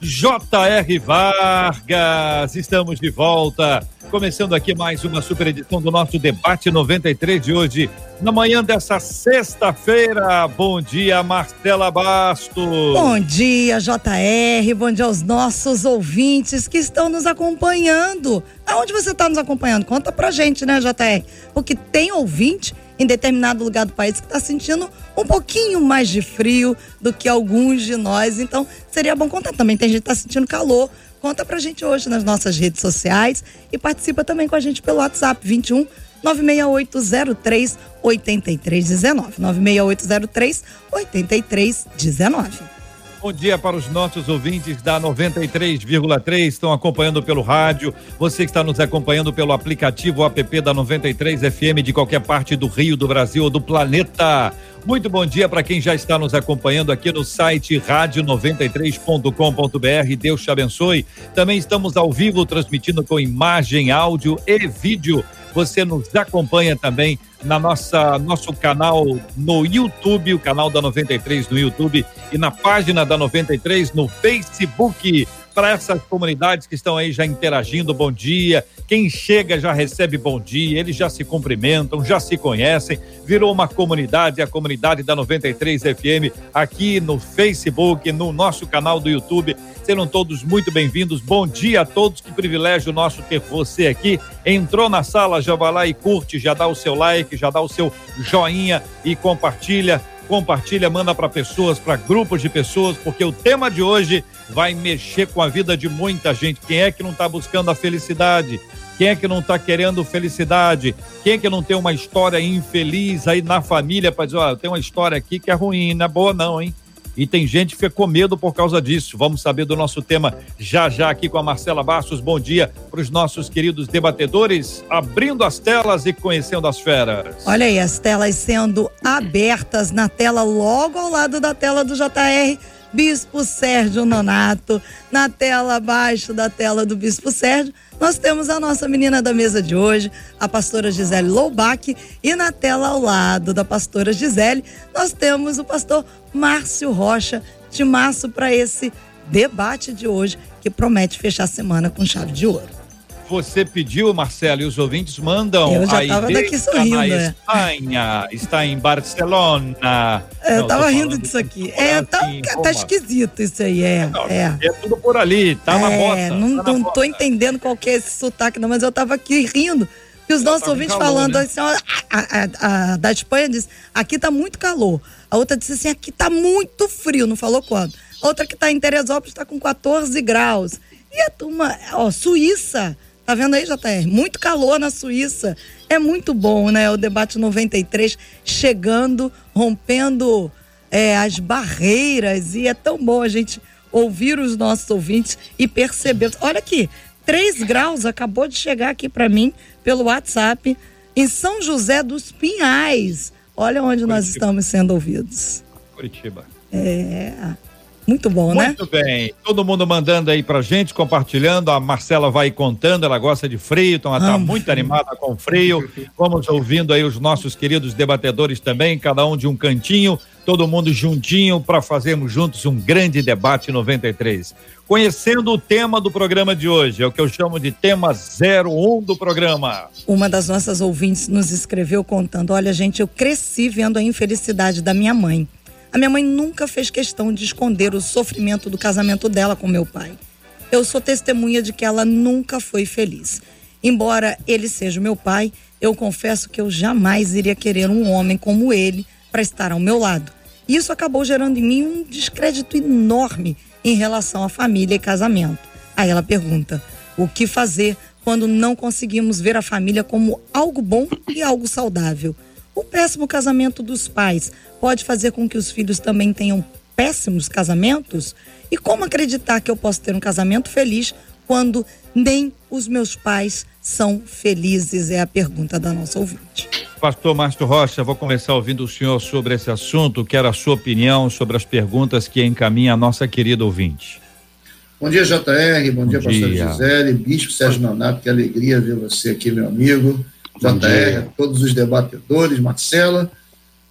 J.R. Vargas. Estamos de volta Começando aqui mais uma super edição do nosso debate 93 de hoje, na manhã dessa sexta-feira. Bom dia, Marcela Bastos. Bom dia, JR. Bom dia aos nossos ouvintes que estão nos acompanhando. Aonde você está nos acompanhando? Conta pra gente, né, JR? Porque tem ouvinte em determinado lugar do país que está sentindo um pouquinho mais de frio do que alguns de nós. Então, seria bom contar. Também tem gente que está sentindo calor. Conta pra gente hoje nas nossas redes sociais e participa também com a gente pelo WhatsApp 21 96803 8319. 96803 8319. Bom dia para os nossos ouvintes da 93,3, estão acompanhando pelo rádio, você que está nos acompanhando pelo aplicativo app da 93 FM de qualquer parte do Rio, do Brasil ou do planeta. Muito bom dia para quem já está nos acompanhando aqui no site rádio93.com.br. Deus te abençoe. Também estamos ao vivo transmitindo com imagem, áudio e vídeo. Você nos acompanha também na nossa nosso canal no YouTube, o canal da 93 no YouTube e na página da 93 no Facebook para essas comunidades que estão aí já interagindo, bom dia. Quem chega já recebe bom dia, eles já se cumprimentam, já se conhecem. Virou uma comunidade, a comunidade da 93 FM, aqui no Facebook, no nosso canal do YouTube. Serão todos muito bem-vindos. Bom dia a todos. Que privilégio nosso ter você aqui. Entrou na sala, já vai lá e curte, já dá o seu like, já dá o seu joinha e compartilha compartilha, manda para pessoas, para grupos de pessoas, porque o tema de hoje vai mexer com a vida de muita gente. Quem é que não está buscando a felicidade? Quem é que não está querendo felicidade? Quem é que não tem uma história infeliz aí na família para dizer, ó, tem uma história aqui que é ruim, não é boa não, hein? E tem gente que fica com medo por causa disso. Vamos saber do nosso tema já já aqui com a Marcela Bastos. Bom dia para os nossos queridos debatedores, abrindo as telas e conhecendo as feras. Olha aí, as telas sendo abertas na tela, logo ao lado da tela do JR. Bispo Sérgio Nonato, na tela abaixo da tela do Bispo Sérgio, nós temos a nossa menina da mesa de hoje, a pastora Gisele Loubach, e na tela ao lado da pastora Gisele, nós temos o pastor Márcio Rocha, de março para esse debate de hoje, que promete fechar a semana com chave de ouro você pediu, Marcelo, e os ouvintes mandam. Eu já estava daqui sorrindo. Na Espanha, está em Barcelona. É, eu estava rindo disso aqui. É, tá, assim, tá esquisito isso aí, é. Não, é. é tudo por ali, tá é, na bota. Não, tá não tô entendendo qual que é esse sotaque, não, mas eu estava aqui rindo. E os nossos ouvintes calor, falando né? assim, ó, a, a, a, da Espanha diz, aqui tá muito calor. A outra disse assim, aqui tá muito frio, não falou quando. A outra que tá em Teresópolis está com 14 graus. E a turma, ó, Suíça, Tá vendo aí, JR? Muito calor na Suíça. É muito bom, né? O debate 93 chegando, rompendo é, as barreiras. E é tão bom a gente ouvir os nossos ouvintes e perceber. Olha aqui, 3 graus acabou de chegar aqui para mim pelo WhatsApp em São José dos Pinhais. Olha onde Curitiba. nós estamos sendo ouvidos. Curitiba. É. Muito bom, né? Muito bem. Todo mundo mandando aí pra gente, compartilhando. A Marcela vai contando, ela gosta de frio, então ela tá muito animada com frio. Vamos ouvindo aí os nossos queridos debatedores também, cada um de um cantinho, todo mundo juntinho para fazermos juntos um grande debate 93. Conhecendo o tema do programa de hoje, é o que eu chamo de tema 01 do programa. Uma das nossas ouvintes nos escreveu contando: Olha, gente, eu cresci vendo a infelicidade da minha mãe. Minha mãe nunca fez questão de esconder o sofrimento do casamento dela com meu pai. Eu sou testemunha de que ela nunca foi feliz. Embora ele seja meu pai, eu confesso que eu jamais iria querer um homem como ele para estar ao meu lado. Isso acabou gerando em mim um descrédito enorme em relação à família e casamento. Aí ela pergunta: o que fazer quando não conseguimos ver a família como algo bom e algo saudável? O péssimo casamento dos pais pode fazer com que os filhos também tenham péssimos casamentos? E como acreditar que eu posso ter um casamento feliz quando nem os meus pais são felizes? É a pergunta da nossa ouvinte. Pastor Márcio Rocha, vou começar ouvindo o senhor sobre esse assunto. Quero a sua opinião sobre as perguntas que encaminha a nossa querida ouvinte. Bom dia, JR. Bom, Bom dia, pastor dia. Gisele, Bispo Sérgio Nonato. Que alegria ver você aqui, meu amigo. JR, todos os debatedores, Marcela.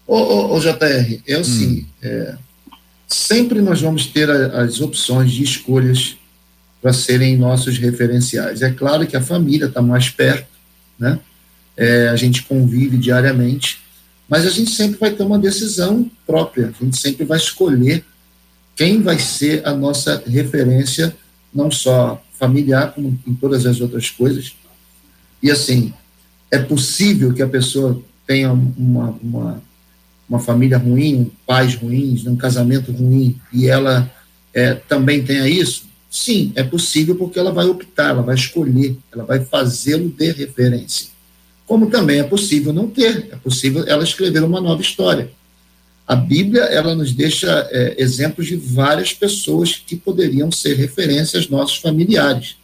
Ô, ô, ô JR, é assim, hum. é, sempre nós vamos ter a, as opções de escolhas para serem nossos referenciais. É claro que a família está mais perto, né? É, a gente convive diariamente, mas a gente sempre vai ter uma decisão própria, a gente sempre vai escolher quem vai ser a nossa referência, não só familiar, como em todas as outras coisas. E assim, é possível que a pessoa tenha uma, uma, uma família ruim, pais ruins, um casamento ruim, e ela é, também tenha isso? Sim, é possível porque ela vai optar, ela vai escolher, ela vai fazê-lo de referência. Como também é possível não ter, é possível ela escrever uma nova história. A Bíblia ela nos deixa é, exemplos de várias pessoas que poderiam ser referências nossos familiares.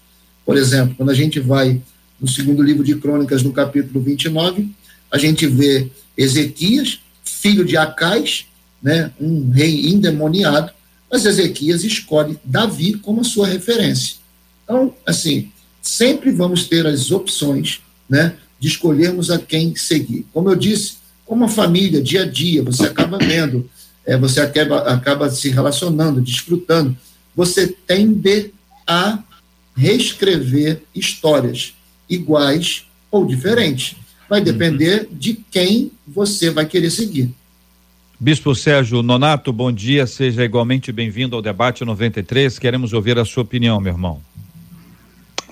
Por exemplo, quando a gente vai no segundo livro de Crônicas, no capítulo 29, a gente vê Ezequias, filho de Acais, né, um rei endemoniado, mas Ezequias escolhe Davi como sua referência. Então, assim, sempre vamos ter as opções, né, de escolhermos a quem seguir. Como eu disse, como a família, dia a dia, você acaba vendo, é, você acaba, acaba se relacionando, desfrutando, você tende a reescrever histórias iguais ou diferentes. Vai uhum. depender de quem você vai querer seguir. Bispo Sérgio Nonato, bom dia, seja igualmente bem-vindo ao debate 93. Queremos ouvir a sua opinião, meu irmão.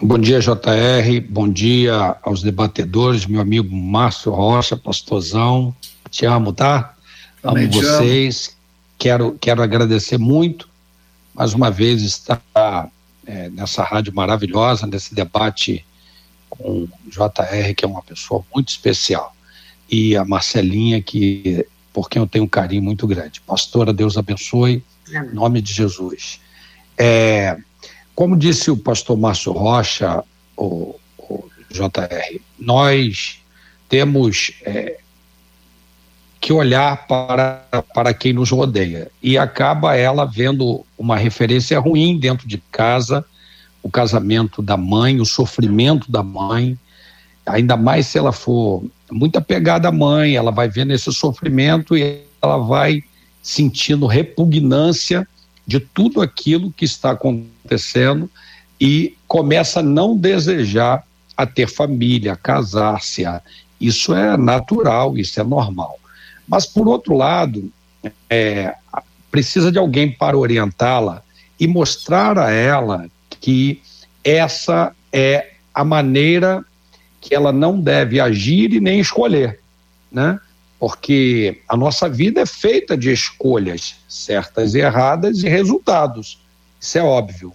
Bom dia, JR. Bom dia aos debatedores, meu amigo Márcio Rocha, pastorzão. Te amo, tá? Também amo vocês. Quero, quero agradecer muito, mais uma vez, estar é, nessa rádio maravilhosa, nesse debate com o JR, que é uma pessoa muito especial, e a Marcelinha, que por quem eu tenho um carinho muito grande. Pastora, Deus abençoe, em nome de Jesus. É, como disse o pastor Márcio Rocha, o, o JR, nós temos é, que olhar para, para quem nos rodeia e acaba ela vendo uma referência ruim dentro de casa, o casamento da mãe, o sofrimento da mãe, ainda mais se ela for muito apegada à mãe, ela vai vendo esse sofrimento e ela vai sentindo repugnância de tudo aquilo que está acontecendo e começa a não desejar a ter família, a casar-se. Isso é natural, isso é normal. Mas, por outro lado, é, precisa de alguém para orientá-la e mostrar a ela que essa é a maneira que ela não deve agir e nem escolher, né? porque a nossa vida é feita de escolhas certas e erradas e resultados. Isso é óbvio.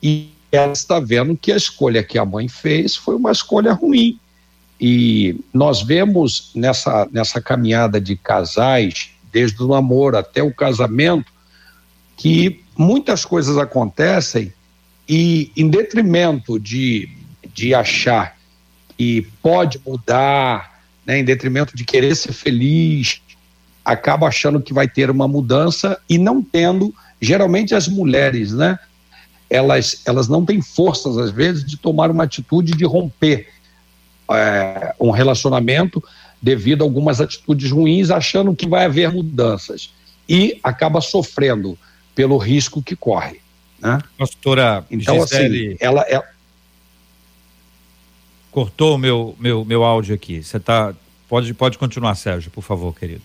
E ela está vendo que a escolha que a mãe fez foi uma escolha ruim. E nós vemos nessa, nessa caminhada de casais, desde o namoro até o casamento, que muitas coisas acontecem e, em detrimento de, de achar que pode mudar, né, em detrimento de querer ser feliz, acaba achando que vai ter uma mudança e não tendo, geralmente as mulheres, né, elas, elas não têm forças às vezes de tomar uma atitude de romper é, um relacionamento devido a algumas atitudes ruins, achando que vai haver mudanças e acaba sofrendo pelo risco que corre. Né? Pastora então, assim, Gisele... assim, ela, ela cortou o meu, meu, meu áudio aqui. Você tá. Pode, pode continuar, Sérgio, por favor, querido.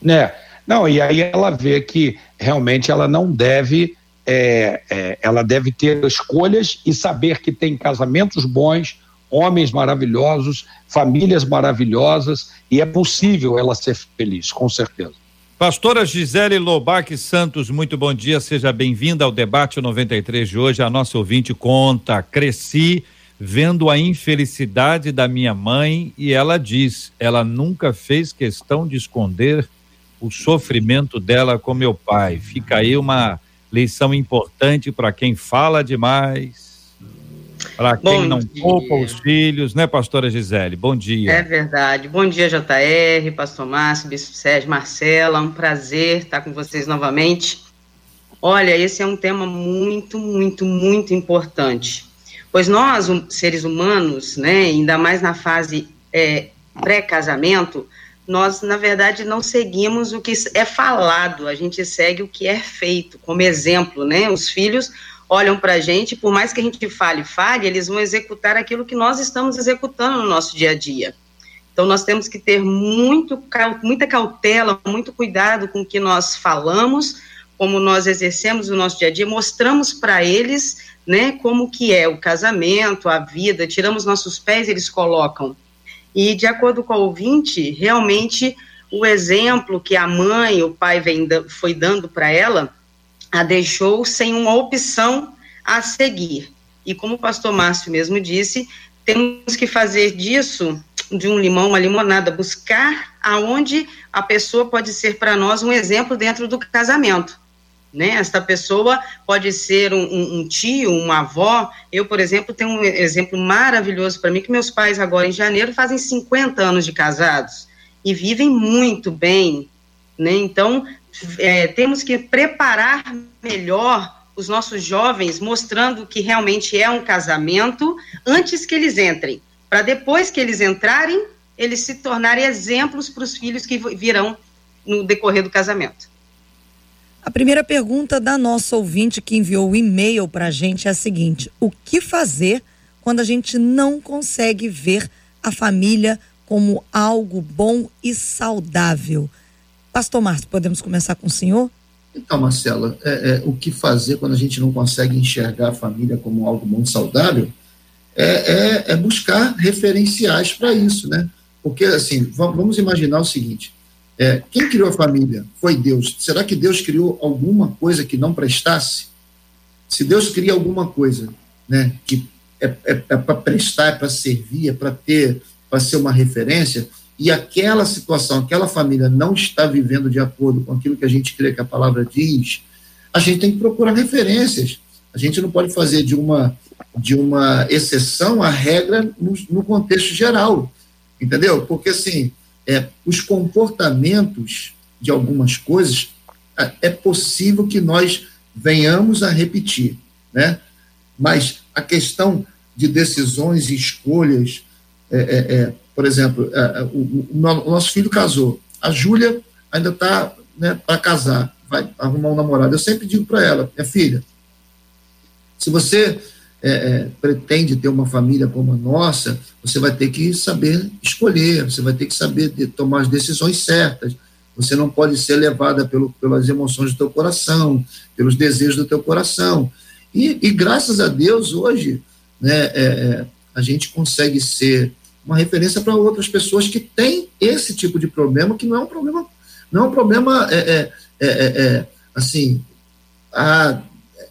Né? Não, e aí ela vê que realmente ela não deve. É, é, ela deve ter escolhas e saber que tem casamentos bons, homens maravilhosos, famílias maravilhosas, e é possível ela ser feliz, com certeza. Pastora Gisele Lobac Santos, muito bom dia, seja bem-vinda ao debate 93 de hoje. A nossa ouvinte conta, cresci vendo a infelicidade da minha mãe e ela diz: ela nunca fez questão de esconder o sofrimento dela com meu pai. Fica aí uma lição importante para quem fala demais, para quem não dia. poupa os filhos, né, pastora Gisele? Bom dia. É verdade. Bom dia, JR, pastor Márcio, bispo Sérgio, Marcela, um prazer estar com vocês novamente. Olha, esse é um tema muito, muito, muito importante, pois nós, seres humanos, né, ainda mais na fase é, pré-casamento, nós, na verdade, não seguimos o que é falado, a gente segue o que é feito, como exemplo, né? Os filhos olham para a gente, por mais que a gente fale, fale, eles vão executar aquilo que nós estamos executando no nosso dia a dia. Então, nós temos que ter muito, muita cautela, muito cuidado com o que nós falamos, como nós exercemos o nosso dia a dia, mostramos para eles, né, como que é o casamento, a vida, tiramos nossos pés, eles colocam e, de acordo com o ouvinte, realmente o exemplo que a mãe, o pai vem, foi dando para ela, a deixou sem uma opção a seguir. E como o pastor Márcio mesmo disse, temos que fazer disso, de um limão, uma limonada, buscar aonde a pessoa pode ser para nós um exemplo dentro do casamento né? Esta pessoa pode ser um, um, tio, uma avó. Eu, por exemplo, tenho um exemplo maravilhoso para mim, que meus pais agora em janeiro fazem 50 anos de casados e vivem muito bem, né? Então, é, temos que preparar melhor os nossos jovens, mostrando que realmente é um casamento, antes que eles entrem, para depois que eles entrarem, eles se tornarem exemplos para os filhos que virão no decorrer do casamento. A primeira pergunta da nossa ouvinte que enviou o e-mail para a gente é a seguinte: o que fazer quando a gente não consegue ver a família como algo bom e saudável? Pastor Márcio, podemos começar com o senhor? Então, Marcela, é, é, o que fazer quando a gente não consegue enxergar a família como algo e saudável é, é, é buscar referenciais para isso, né? Porque, assim, vamos imaginar o seguinte: é, quem criou a família? Foi Deus. Será que Deus criou alguma coisa que não prestasse? Se Deus cria alguma coisa né, que é, é, é para prestar, é para servir, é para ter, para ser uma referência, e aquela situação, aquela família não está vivendo de acordo com aquilo que a gente crê que a palavra diz, a gente tem que procurar referências. A gente não pode fazer de uma, de uma exceção a regra no, no contexto geral, entendeu? Porque assim, é, os comportamentos de algumas coisas, é, é possível que nós venhamos a repetir, né? Mas a questão de decisões e escolhas, é, é, é por exemplo, é, o, o, nosso filho casou, a Júlia ainda está né, para casar, vai arrumar um namorado. Eu sempre digo para ela, minha filha, se você é, é, pretende ter uma família como a nossa, você vai ter que saber escolher, você vai ter que saber de tomar as decisões certas. Você não pode ser levada pelo, pelas emoções do teu coração, pelos desejos do teu coração. E, e graças a Deus, hoje, né, é, é a gente consegue ser uma referência para outras pessoas que têm esse tipo de problema, que não é um problema, não é um problema, é, é, é, é assim, a,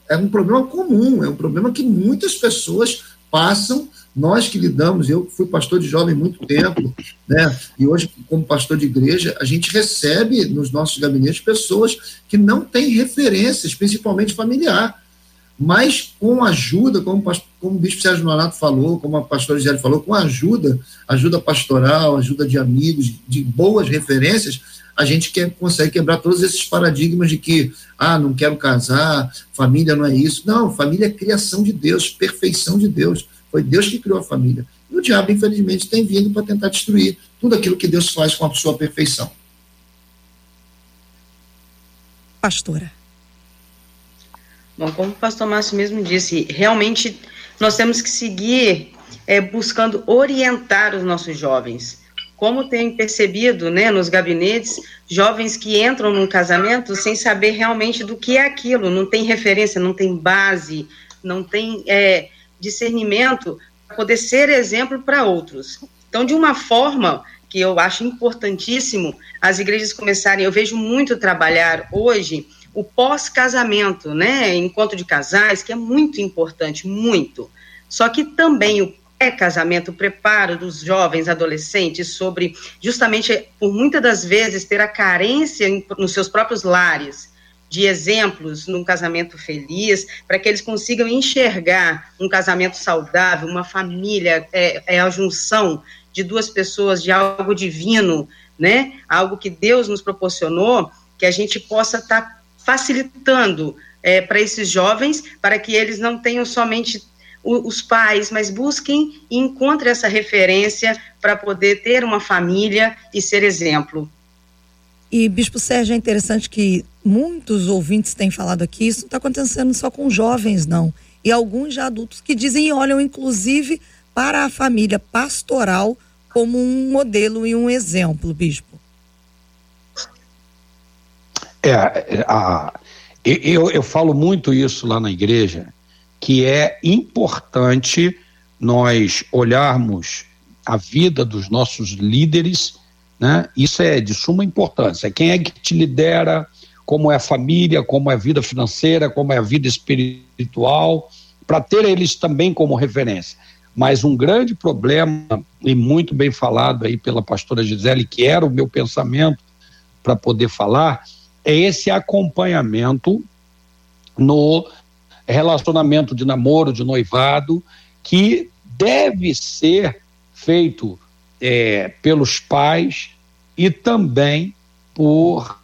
é um problema comum, é um problema que muitas pessoas passam. Nós que lidamos, eu fui pastor de jovem muito tempo, né? E hoje, como pastor de igreja, a gente recebe nos nossos gabinetes pessoas que não têm referências, principalmente familiar. Mas com ajuda, como, como o bispo Sérgio Nonato falou, como a pastora Gisele falou, com ajuda, ajuda pastoral, ajuda de amigos, de boas referências, a gente quer, consegue quebrar todos esses paradigmas de que, ah, não quero casar, família não é isso. Não, família é criação de Deus, perfeição de Deus. Foi Deus que criou a família. E o diabo, infelizmente, tem vindo para tentar destruir tudo aquilo que Deus faz com a sua perfeição. Pastora. Bom, como o pastor Márcio mesmo disse, realmente nós temos que seguir é, buscando orientar os nossos jovens como tem percebido, né, nos gabinetes, jovens que entram num casamento sem saber realmente do que é aquilo, não tem referência, não tem base, não tem é, discernimento para poder ser exemplo para outros. Então, de uma forma que eu acho importantíssimo as igrejas começarem, eu vejo muito trabalhar hoje o pós-casamento, né, encontro de casais, que é muito importante, muito. Só que também o pré-casamento, o preparo dos jovens adolescentes sobre, justamente, por muitas das vezes, ter a carência em, nos seus próprios lares, de exemplos num casamento feliz, para que eles consigam enxergar um casamento saudável, uma família, é, é a junção de duas pessoas, de algo divino, né? Algo que Deus nos proporcionou, que a gente possa estar tá facilitando é, para esses jovens, para que eles não tenham somente os pais, mas busquem e encontrem essa referência para poder ter uma família e ser exemplo. E, Bispo Sérgio, é interessante que muitos ouvintes têm falado aqui, isso não está acontecendo só com jovens, não. E alguns já adultos que dizem e olham, inclusive, para a família pastoral como um modelo e um exemplo, Bispo. É, a, eu, eu falo muito isso lá na igreja, que é importante nós olharmos a vida dos nossos líderes, né? Isso é de suma importância. Quem é que te lidera, como é a família, como é a vida financeira, como é a vida espiritual, para ter eles também como referência. Mas um grande problema, e muito bem falado aí pela pastora Gisele, que era o meu pensamento para poder falar, é esse acompanhamento no relacionamento de namoro, de noivado, que deve ser feito é, pelos pais e também por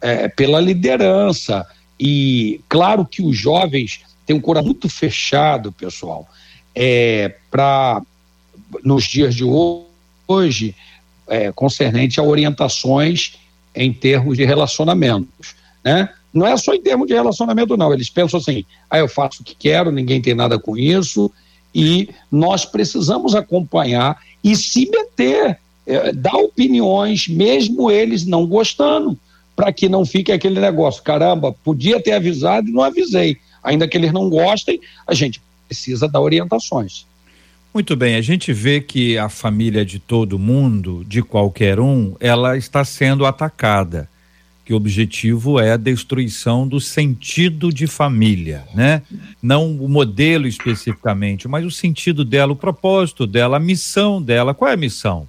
é, pela liderança. E claro que os jovens têm um coração muito fechado, pessoal, é, para nos dias de hoje, é, concernente a orientações em termos de relacionamentos, né? Não é só em termos de relacionamento, não. Eles pensam assim: ah, eu faço o que quero, ninguém tem nada com isso, e nós precisamos acompanhar e se meter, é, dar opiniões, mesmo eles não gostando, para que não fique aquele negócio: caramba, podia ter avisado e não avisei. Ainda que eles não gostem, a gente precisa dar orientações. Muito bem, a gente vê que a família de todo mundo, de qualquer um, ela está sendo atacada que o objetivo é a destruição do sentido de família, né? Não o modelo especificamente, mas o sentido dela, o propósito dela, a missão dela. Qual é a missão?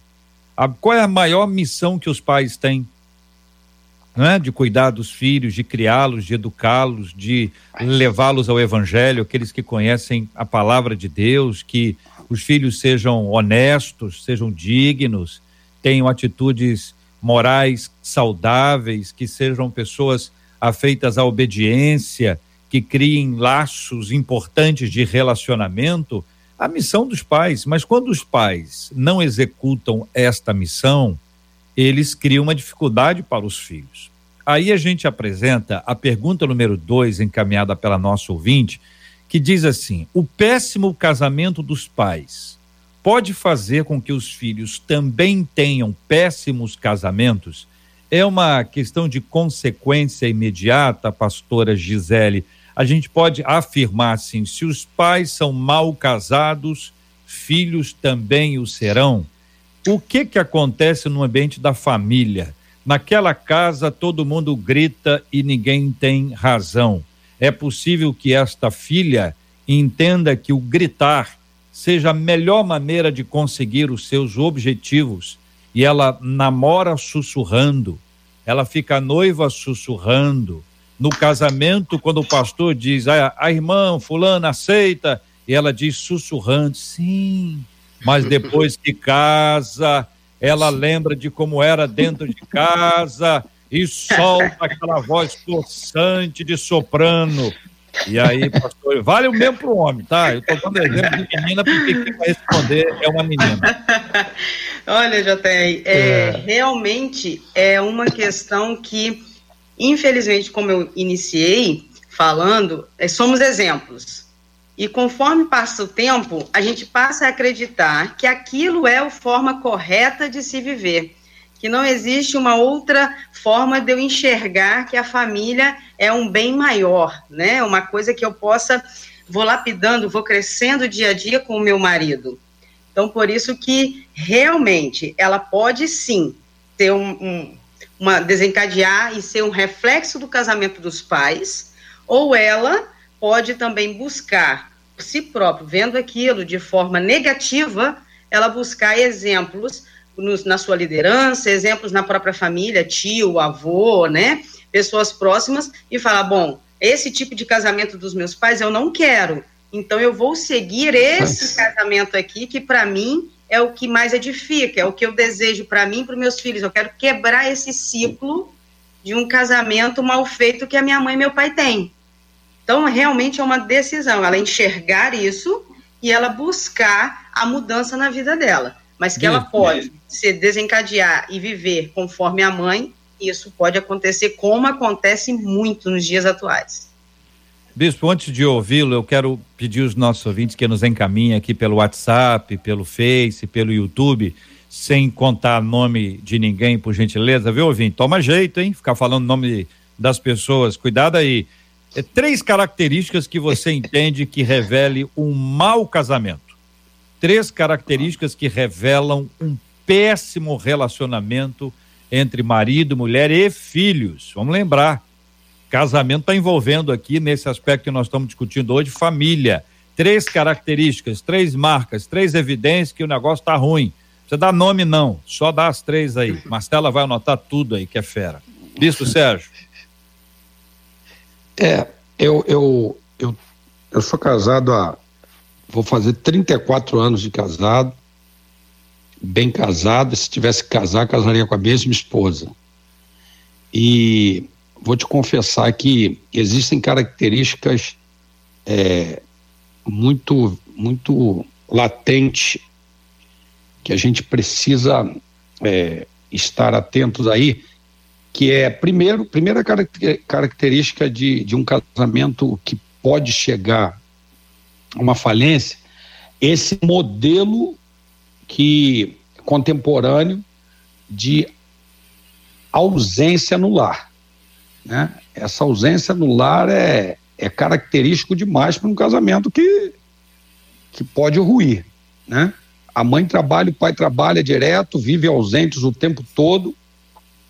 A, qual é a maior missão que os pais têm? Né? De cuidar dos filhos, de criá-los, de educá-los, de levá-los ao evangelho, aqueles que conhecem a palavra de Deus, que os filhos sejam honestos, sejam dignos, tenham atitudes morais saudáveis, que sejam pessoas afeitas à obediência, que criem laços importantes de relacionamento, a missão dos pais. Mas quando os pais não executam esta missão, eles criam uma dificuldade para os filhos. Aí a gente apresenta a pergunta número dois, encaminhada pela nossa ouvinte, que diz assim: o péssimo casamento dos pais pode fazer com que os filhos também tenham péssimos casamentos? É uma questão de consequência imediata, pastora Gisele. A gente pode afirmar assim: se os pais são mal casados, filhos também o serão. O que que acontece no ambiente da família? Naquela casa todo mundo grita e ninguém tem razão. É possível que esta filha entenda que o gritar seja a melhor maneira de conseguir os seus objetivos. E ela namora sussurrando, ela fica noiva sussurrando. No casamento, quando o pastor diz, ah, a irmã fulana aceita, e ela diz sussurrando, sim. Mas depois que casa, ela lembra de como era dentro de casa e solta aquela voz possante de soprano. E aí, pastor, vale o mesmo para o homem, tá? Eu estou dando exemplo de menina, porque quem vai responder é uma menina. Olha, JR, é, é. realmente é uma questão que, infelizmente, como eu iniciei falando, é, somos exemplos. E conforme passa o tempo, a gente passa a acreditar que aquilo é a forma correta de se viver que não existe uma outra forma de eu enxergar que a família é um bem maior, né? Uma coisa que eu possa vou lapidando, vou crescendo dia a dia com o meu marido. Então, por isso que realmente ela pode sim ter um, um, uma desencadear e ser um reflexo do casamento dos pais, ou ela pode também buscar si próprio, vendo aquilo de forma negativa, ela buscar exemplos nos, na sua liderança, exemplos na própria família, tio, avô, né? pessoas próximas e falar: bom, esse tipo de casamento dos meus pais eu não quero. Então eu vou seguir esse casamento aqui que para mim é o que mais edifica, é o que eu desejo para mim e para meus filhos. Eu quero quebrar esse ciclo de um casamento mal feito que a minha mãe e meu pai têm. Então, realmente é uma decisão, ela enxergar isso e ela buscar a mudança na vida dela. Mas que ela pode se desencadear e viver conforme a mãe, isso pode acontecer como acontece muito nos dias atuais. Bispo, antes de ouvi-lo, eu quero pedir aos nossos ouvintes que nos encaminhem aqui pelo WhatsApp, pelo Face, pelo YouTube, sem contar nome de ninguém, por gentileza, viu, ouvinte? Toma jeito, hein? Ficar falando nome das pessoas. Cuidado aí. É três características que você entende que revele um mau casamento. Três características que revelam um péssimo relacionamento entre marido, mulher e filhos. Vamos lembrar, casamento está envolvendo aqui, nesse aspecto que nós estamos discutindo hoje, família. Três características, três marcas, três evidências que o negócio está ruim. Você dá nome não, só dá as três aí. Marcela vai anotar tudo aí, que é fera. Bispo Sérgio. É, eu, eu, eu, eu sou casado há. Vou fazer 34 anos de casado, bem casado. Se tivesse que casar, casaria com a mesma esposa. E vou te confessar que existem características é, muito, muito latentes que a gente precisa é, estar atentos aí, que é, primeiro, primeira característica de, de um casamento que pode chegar a uma falência, esse modelo que contemporâneo de ausência no lar. Né? Essa ausência no lar é, é característico demais para um casamento que, que pode ruir. Né? A mãe trabalha, o pai trabalha direto, vive ausentes o tempo todo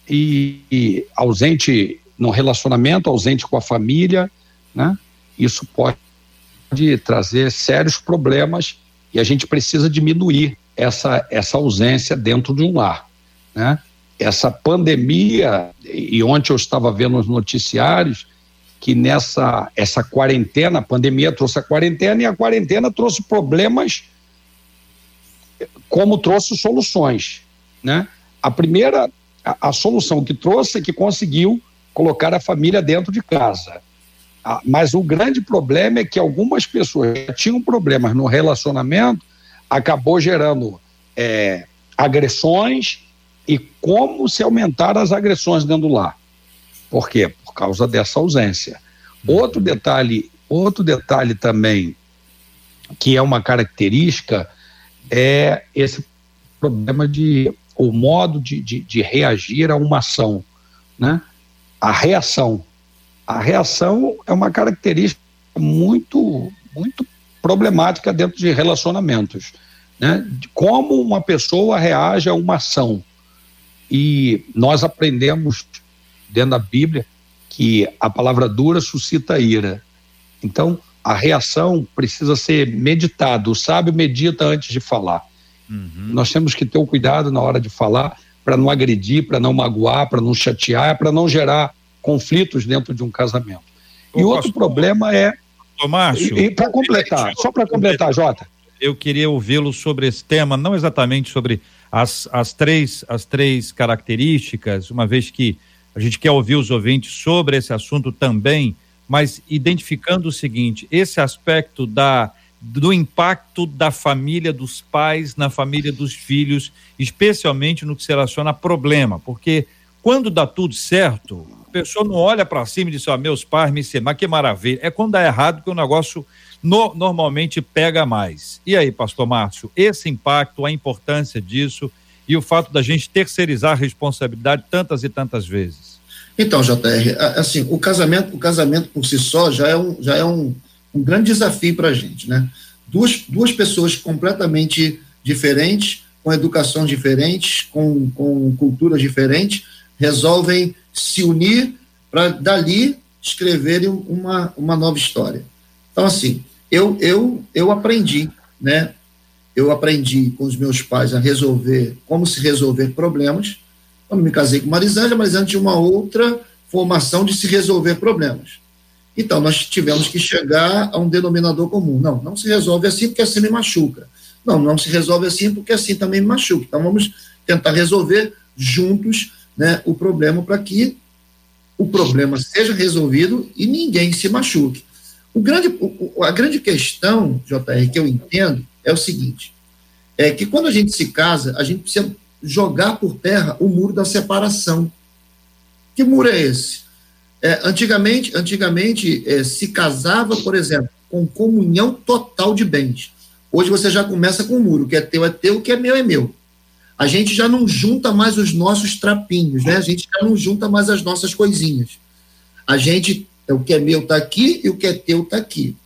e, e ausente no relacionamento, ausente com a família, né? Isso pode trazer sérios problemas e a gente precisa diminuir essa, essa ausência dentro de um lar, né? Essa pandemia, e ontem eu estava vendo nos noticiários que nessa essa quarentena, a pandemia trouxe a quarentena e a quarentena trouxe problemas como trouxe soluções, né? A primeira, a, a solução que trouxe é que conseguiu colocar a família dentro de casa. Ah, mas o grande problema é que algumas pessoas já tinham problemas no relacionamento, acabou gerando é, agressões e como se aumentaram as agressões dentro lar. Por quê? Por causa dessa ausência. Outro detalhe, outro detalhe também que é uma característica é esse problema de o modo de, de, de reagir a uma ação, né? A reação. A reação é uma característica muito, muito problemática dentro de relacionamentos, né? Como uma pessoa reage a uma ação. E nós aprendemos dentro da Bíblia que a palavra dura suscita ira. Então, a reação precisa ser meditada. O sábio medita antes de falar. Uhum. Nós temos que ter o cuidado na hora de falar para não agredir, para não magoar, para não chatear, para não gerar conflitos dentro de um casamento. e outro problema é. Tomás. E, e para completar, só para completar, Jota. Eu queria ouvi-lo sobre esse tema, não exatamente sobre as, as, três, as três características, uma vez que a gente quer ouvir os ouvintes sobre esse assunto também, mas identificando o seguinte: esse aspecto da do impacto da família dos pais na família dos filhos, especialmente no que se relaciona a problema, porque quando dá tudo certo, pessoa não olha para cima e diz: ó, oh, meus pais me ensinaram, que maravilha. É quando dá errado que o negócio no, normalmente pega mais. E aí, pastor Márcio, esse impacto, a importância disso e o fato da gente terceirizar a responsabilidade tantas e tantas vezes. Então, JR, assim, o casamento, o casamento por si só já é um, já é um, um grande desafio para a gente, né? Duas, duas pessoas completamente diferentes, com educação diferentes, com, com culturas diferentes, resolvem se unir para dali escreverem uma, uma nova história. Então, assim, eu, eu, eu aprendi, né? Eu aprendi com os meus pais a resolver, como se resolver problemas, quando me casei com Marisângela, Marisângela tinha uma outra formação de se resolver problemas. Então, nós tivemos que chegar a um denominador comum. Não, não se resolve assim porque assim me machuca. Não, não se resolve assim porque assim também me machuca. Então, vamos tentar resolver juntos né, o problema para que o problema seja resolvido e ninguém se machuque. O grande, o, a grande questão, JR, que eu entendo, é o seguinte: é que quando a gente se casa, a gente precisa jogar por terra o muro da separação. Que muro é esse? É, antigamente, antigamente é, se casava, por exemplo, com comunhão total de bens. Hoje você já começa com o muro, o que é teu é teu, que é meu é meu. A gente já não junta mais os nossos trapinhos, né? A gente já não junta mais as nossas coisinhas. A gente, é o que é meu está aqui e o que é teu está aqui.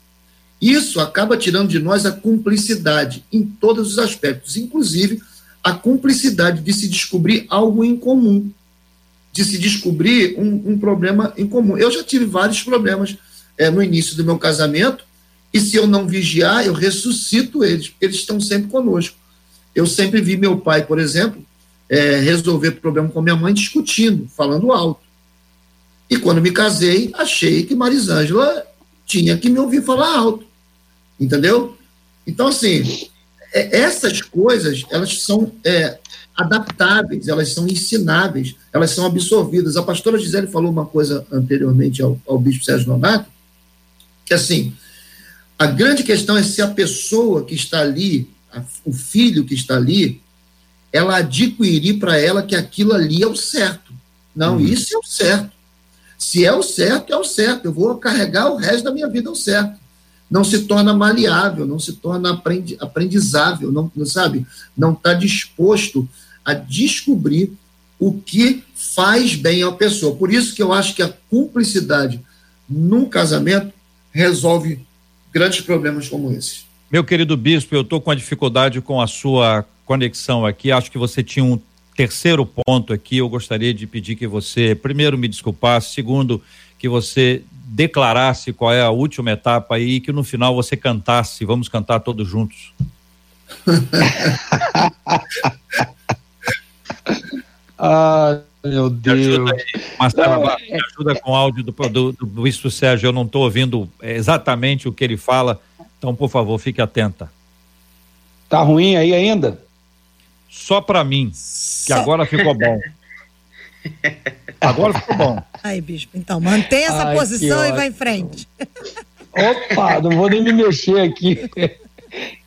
Isso acaba tirando de nós a cumplicidade em todos os aspectos, inclusive a cumplicidade de se descobrir algo em comum de se descobrir um, um problema em comum. Eu já tive vários problemas é, no início do meu casamento, e se eu não vigiar, eu ressuscito eles, porque eles estão sempre conosco. Eu sempre vi meu pai, por exemplo, é, resolver problema com minha mãe discutindo, falando alto. E quando me casei, achei que Marisângela tinha que me ouvir falar alto. Entendeu? Então, assim, é, essas coisas, elas são é, adaptáveis, elas são ensináveis, elas são absorvidas. A pastora Gisele falou uma coisa anteriormente ao, ao bispo Sérgio Nonato, que assim, a grande questão é se a pessoa que está ali, a, o filho que está ali, ela adquirir para ela que aquilo ali é o certo. Não, uhum. isso é o certo. Se é o certo, é o certo. Eu vou carregar o resto da minha vida ao certo. Não se torna maleável, não se torna aprendizável, não, não sabe? Não está disposto a descobrir o que faz bem à pessoa. Por isso que eu acho que a cumplicidade num casamento resolve grandes problemas como esse. Meu querido bispo, eu estou com a dificuldade com a sua conexão aqui. Acho que você tinha um terceiro ponto aqui. Eu gostaria de pedir que você, primeiro, me desculpasse, segundo, que você declarasse qual é a última etapa aí e que no final você cantasse. Vamos cantar todos juntos. ah, meu Deus. Marcelo, me ajuda com o áudio do, do, do Bispo Sérgio. Eu não estou ouvindo exatamente o que ele fala. Então, por favor, fique atenta. Tá ruim aí ainda? Só para mim, que agora ficou bom. Agora ficou bom. Aí, bispo, então, mantém essa Ai, posição e vai em frente. Opa, não vou nem me mexer aqui.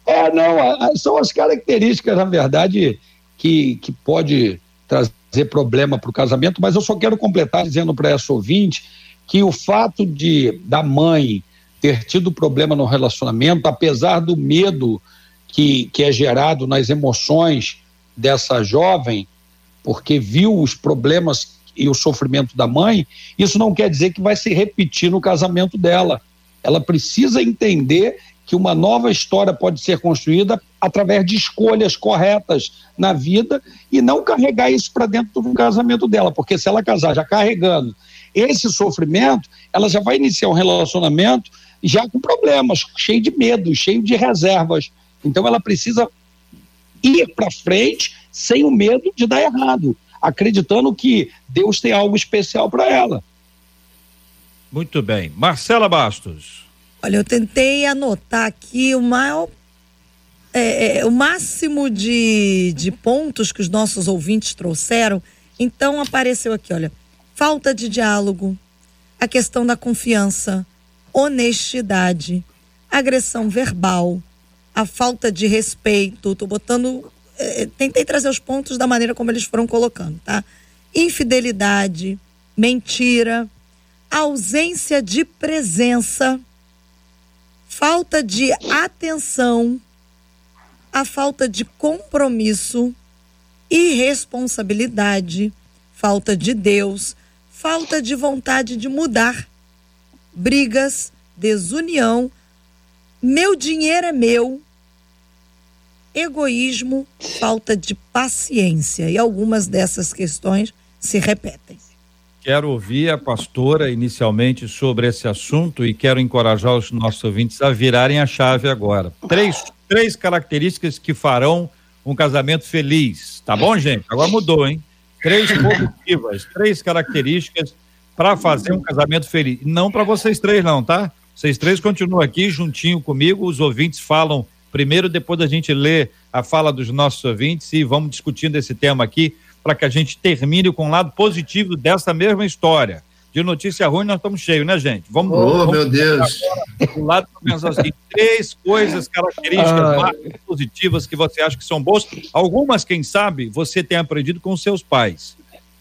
É, não, são as características, na verdade, que, que pode trazer problema para o casamento, mas eu só quero completar dizendo para essa ouvinte que o fato de da mãe ter tido problema no relacionamento, apesar do medo que, que é gerado nas emoções dessa jovem, porque viu os problemas e o sofrimento da mãe, isso não quer dizer que vai se repetir no casamento dela. Ela precisa entender que uma nova história pode ser construída através de escolhas corretas na vida e não carregar isso para dentro do casamento dela, porque se ela casar já carregando esse sofrimento, ela já vai iniciar um relacionamento já com problemas, cheio de medo, cheio de reservas. Então ela precisa ir para frente sem o medo de dar errado, acreditando que Deus tem algo especial para ela. Muito bem. Marcela Bastos. Olha, eu tentei anotar aqui o maior. É, é, o máximo de, de pontos que os nossos ouvintes trouxeram. Então apareceu aqui, olha, falta de diálogo, a questão da confiança, honestidade, agressão verbal, a falta de respeito. Tô botando. É, tentei trazer os pontos da maneira como eles foram colocando, tá? Infidelidade, mentira, ausência de presença falta de atenção, a falta de compromisso, irresponsabilidade, falta de Deus, falta de vontade de mudar, brigas, desunião, meu dinheiro é meu, egoísmo, falta de paciência. E algumas dessas questões se repetem. Quero ouvir a pastora inicialmente sobre esse assunto e quero encorajar os nossos ouvintes a virarem a chave agora. Três, três características que farão um casamento feliz. Tá bom, gente? Agora mudou, hein? Três positivas, três características para fazer um casamento feliz. Não para vocês três, não, tá? Vocês três continuam aqui juntinho comigo, os ouvintes falam primeiro, depois a gente lê a fala dos nossos ouvintes e vamos discutindo esse tema aqui para que a gente termine com o lado positivo dessa mesma história. De notícia ruim nós estamos cheios, né, gente? Vamos. Oh, vamos meu Deus! O lado pensar assim, três coisas, características positivas que você acha que são boas. Algumas, quem sabe, você tem aprendido com seus pais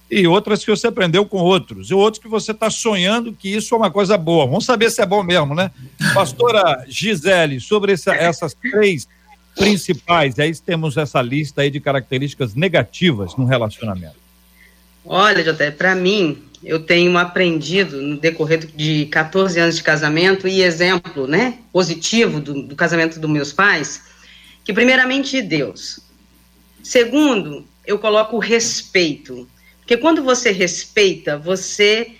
e outras que você aprendeu com outros, e outros que você está sonhando que isso é uma coisa boa. Vamos saber se é bom mesmo, né? Pastora Gisele, sobre essa, essas três principais, aí temos essa lista aí de características negativas no relacionamento. Olha, Jota, para mim, eu tenho aprendido no decorrer de 14 anos de casamento e exemplo, né, positivo do, do casamento dos meus pais, que primeiramente Deus. Segundo, eu coloco respeito. Porque quando você respeita, você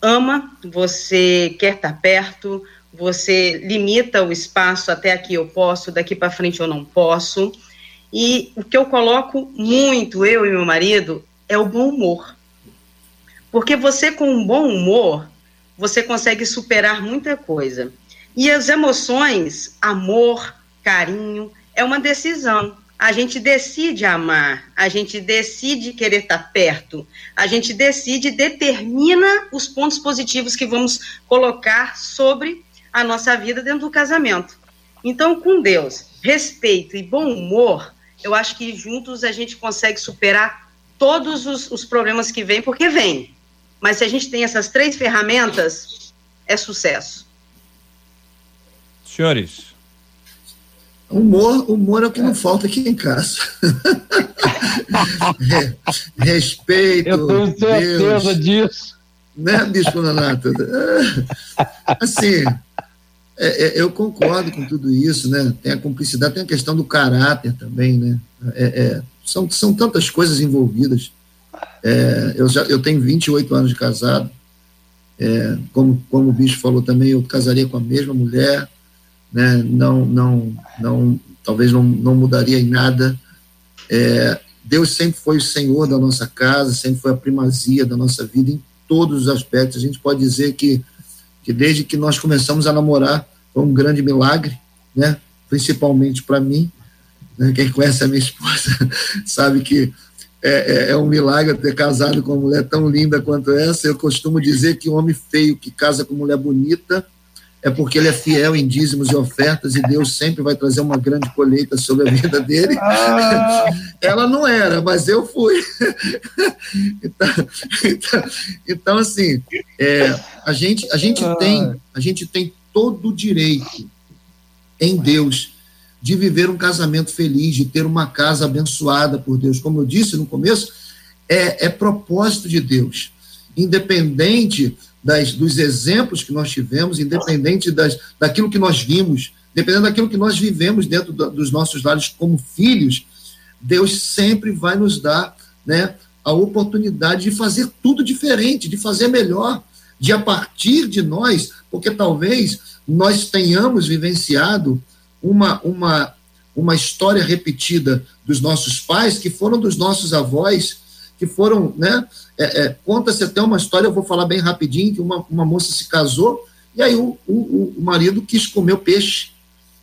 ama, você quer estar perto, você limita o espaço até aqui eu posso, daqui para frente eu não posso. E o que eu coloco muito, eu e meu marido, é o bom humor. Porque você, com um bom humor, você consegue superar muita coisa. E as emoções, amor, carinho, é uma decisão a gente decide amar, a gente decide querer estar perto, a gente decide, determina os pontos positivos que vamos colocar sobre a nossa vida dentro do casamento. Então, com Deus, respeito e bom humor, eu acho que juntos a gente consegue superar todos os, os problemas que vêm, porque vem. Mas se a gente tem essas três ferramentas, é sucesso. Senhores, Humor, humor é o que não falta aqui em casa. Respeito. Eu tenho certeza Deus. disso. Né, Bispo Nanato? Assim, é, é, eu concordo com tudo isso, né? Tem a cumplicidade, tem a questão do caráter também, né? É, é são, são tantas coisas envolvidas. É, eu, já, eu tenho 28 anos de casado. É, como, como o bicho falou também, eu casaria com a mesma mulher né, não, não, não, talvez não, não mudaria em nada. É, Deus sempre foi o Senhor da nossa casa, sempre foi a primazia da nossa vida em todos os aspectos. A gente pode dizer que, que desde que nós começamos a namorar foi um grande milagre, né? principalmente para mim. Né? Quem conhece a minha esposa sabe que é, é, é, um milagre ter casado com uma mulher tão linda quanto essa. Eu costumo dizer que homem feio que casa com mulher bonita é porque ele é fiel em dízimos e ofertas e Deus sempre vai trazer uma grande colheita sobre a vida dele. Ah. Ela não era, mas eu fui. então, então, então, assim, é, a gente, a gente ah. tem, a gente tem todo o direito em Deus de viver um casamento feliz, de ter uma casa abençoada por Deus. Como eu disse no começo, é, é propósito de Deus. Independente das, dos exemplos que nós tivemos, independente das, daquilo que nós vimos, dependendo daquilo que nós vivemos dentro do, dos nossos lares como filhos, Deus sempre vai nos dar né, a oportunidade de fazer tudo diferente, de fazer melhor, de a partir de nós, porque talvez nós tenhamos vivenciado uma, uma, uma história repetida dos nossos pais, que foram dos nossos avós, que foram, né? É, é, Conta-se até uma história, eu vou falar bem rapidinho, que uma, uma moça se casou, e aí o, o, o marido quis comer o peixe.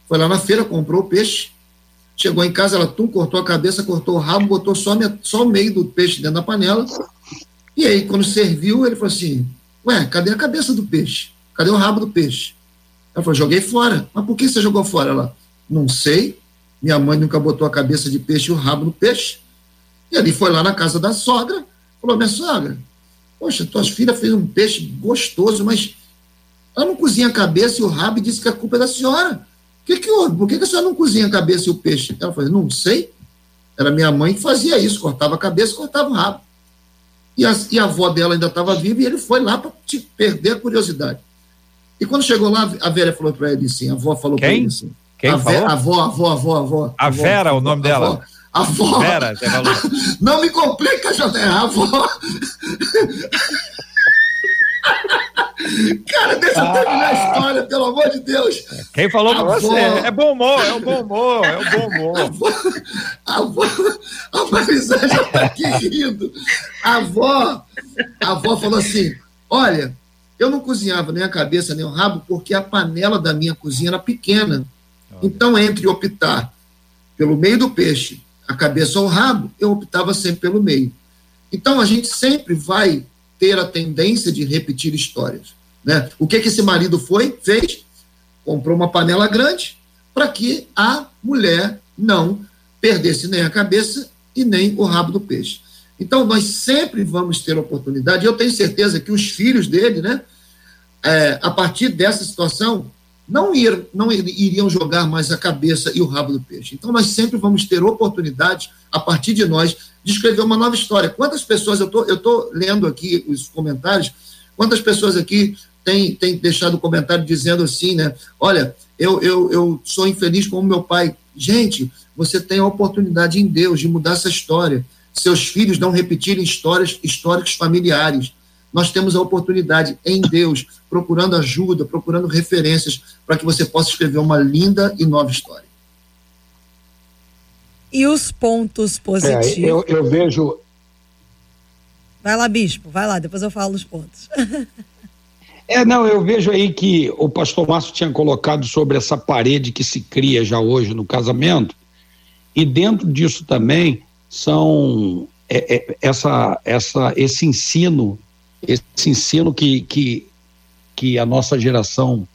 Foi lá na feira, comprou o peixe, chegou em casa, ela tum, cortou a cabeça, cortou o rabo, botou só, só o meio do peixe dentro da panela. E aí, quando serviu, ele falou assim: Ué, cadê a cabeça do peixe? Cadê o rabo do peixe? Ela falou: Joguei fora. Mas por que você jogou fora? Ela: Não sei. Minha mãe nunca botou a cabeça de peixe e o rabo no peixe. E ali foi lá na casa da sogra, falou: Minha sogra, poxa, tuas filhas fez um peixe gostoso, mas ela não cozinha a cabeça e o rabo e disse que a culpa é da senhora. O que, que houve? Por que, que a senhora não cozinha a cabeça e o peixe? Ela falou: Não sei. Era minha mãe que fazia isso, cortava a cabeça e cortava o rabo. E a, e a avó dela ainda estava viva e ele foi lá para perder a curiosidade. E quando chegou lá, a velha falou para ele assim: a avó falou para ele assim. Quem a, falou? a avó, a avó, a avó, a avó. A Vera, o nome dela. A avó. Você falou. Não me complica, JR. A avó. Cara, deixa eu terminar a história, pelo amor de Deus. Quem falou pra você? É bom humor, é um bom humor, é um bom humor. A avó, a Marisa já tá aqui rindo. A avó, a avó falou assim: Olha, eu não cozinhava nem a cabeça nem o rabo porque a panela da minha cozinha era pequena. Então, entre optar pelo meio do peixe, a cabeça ou o rabo, eu optava sempre pelo meio. Então, a gente sempre vai ter a tendência de repetir histórias. Né? O que, que esse marido foi, fez? Comprou uma panela grande para que a mulher não perdesse nem a cabeça e nem o rabo do peixe. Então, nós sempre vamos ter oportunidade, eu tenho certeza que os filhos dele, né, é, a partir dessa situação, não, ir, não iriam jogar mais a cabeça e o rabo do peixe. Então, nós sempre vamos ter oportunidade, a partir de nós, de escrever uma nova história. Quantas pessoas, eu tô, estou lendo aqui os comentários, quantas pessoas aqui têm, têm deixado comentário dizendo assim, né? Olha, eu, eu, eu sou infeliz como meu pai. Gente, você tem a oportunidade em Deus de mudar essa história. Seus filhos não repetirem histórias históricos familiares. Nós temos a oportunidade em Deus, procurando ajuda, procurando referências, para que você possa escrever uma linda e nova história. E os pontos positivos? É, eu, eu vejo. Vai lá, bispo, vai lá, depois eu falo os pontos. É, não, eu vejo aí que o pastor Márcio tinha colocado sobre essa parede que se cria já hoje no casamento, e dentro disso também são é, é, essa, essa, esse ensino, esse ensino que, que, que a nossa geração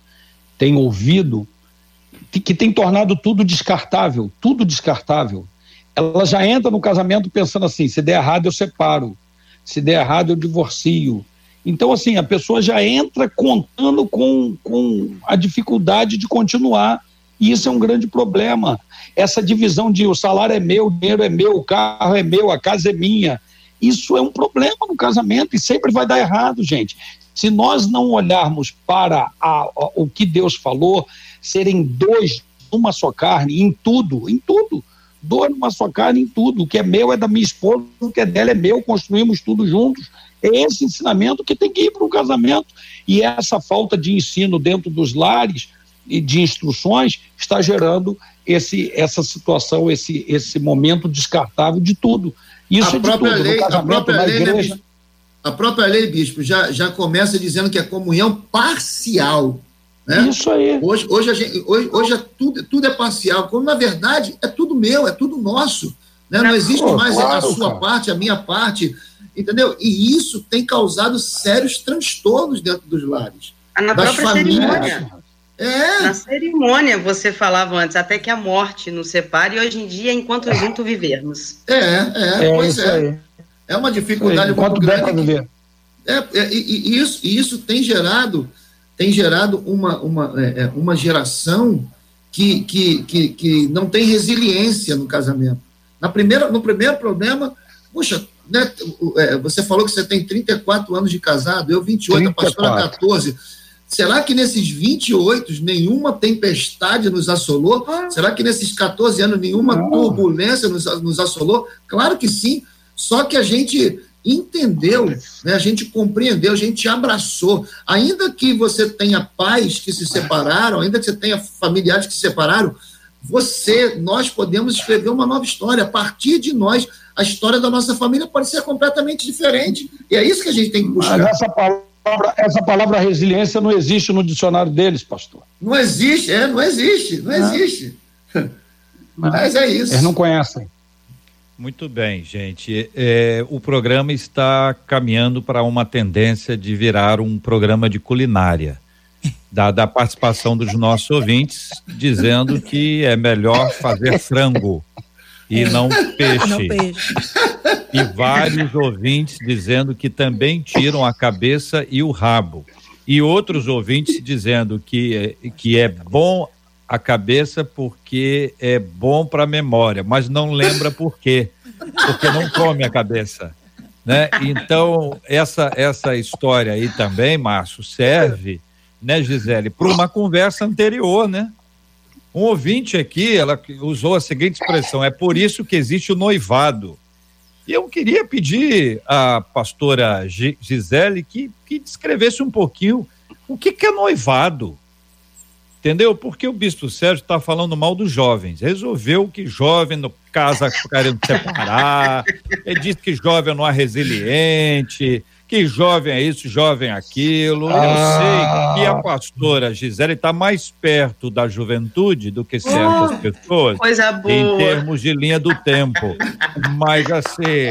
tem ouvido, que tem tornado tudo descartável, tudo descartável. Ela já entra no casamento pensando assim: se der errado, eu separo, se der errado, eu divorcio então, assim, a pessoa já entra contando com, com a dificuldade de continuar, e isso é um grande problema. Essa divisão de o salário é meu, o dinheiro é meu, o carro é meu, a casa é minha. Isso é um problema no casamento e sempre vai dar errado, gente. Se nós não olharmos para a, a, o que Deus falou, serem dois numa só carne, em tudo, em tudo. Dois numa só carne, em tudo. O que é meu é da minha esposa, o que é dela é meu, construímos tudo juntos é esse ensinamento que tem que ir para o casamento. E essa falta de ensino dentro dos lares e de instruções está gerando esse, essa situação, esse, esse momento descartável de tudo. Isso a é de tudo, lei, a própria lei, né, igreja. Né, a própria lei, bispo, já, já começa dizendo que é comunhão parcial. Né? Isso aí. Hoje, hoje, a gente, hoje, hoje é tudo, tudo é parcial, quando na verdade é tudo meu, é tudo nosso. Né? Não existe mais claro, a sua cara. parte, a minha parte entendeu? E isso tem causado sérios transtornos dentro dos lares. Na das própria famílias. cerimônia. É. Na cerimônia, você falava antes, até que a morte nos separe, e hoje em dia, enquanto junto vivermos. É, é, é pois é. Aí. É uma dificuldade muito grande. Viver. É, é, e, e, isso, e isso tem gerado, tem gerado uma, uma, é, é, uma geração que, que, que, que não tem resiliência no casamento. Na primeira, no primeiro problema, puxa, né, é, você falou que você tem 34 anos de casado, eu 28, 34. a pastora 14. Será que nesses 28 nenhuma tempestade nos assolou? Ah. Será que nesses 14 anos nenhuma Não. turbulência nos, nos assolou? Claro que sim. Só que a gente entendeu, né, a gente compreendeu, a gente abraçou. Ainda que você tenha pais que se separaram, ainda que você tenha familiares que se separaram, você, nós podemos escrever uma nova história. A partir de nós, a história da nossa família pode ser completamente diferente. E é isso que a gente tem que buscar. Mas essa palavra, essa palavra resiliência não existe no dicionário deles, pastor. Não existe, é, não existe, não, não. existe. Mas é isso. Eles não conhecem. Muito bem, gente. É, o programa está caminhando para uma tendência de virar um programa de culinária da, participação dos nossos ouvintes, dizendo que é melhor fazer frango e não peixe. Não peixe. E vários ouvintes dizendo que também tiram a cabeça e o rabo. E outros ouvintes dizendo que, que é bom a cabeça porque é bom para a memória, mas não lembra por quê. Porque não come a cabeça. Né? Então, essa, essa história aí também, Márcio, serve né, Gisele, para uma conversa anterior, né? Um ouvinte aqui, ela usou a seguinte expressão: é por isso que existe o noivado. E eu queria pedir à pastora Gisele que, que descrevesse um pouquinho o que, que é noivado. Entendeu? Porque o bispo Sérgio está falando mal dos jovens. Resolveu que jovem no casa querendo separar, ele disse que jovem não é resiliente, que jovem é isso, jovem é aquilo. Ah. Eu sei que a pastora Gisele está mais perto da juventude do que certas oh, pessoas. Coisa boa. Em termos de linha do tempo. Mas assim,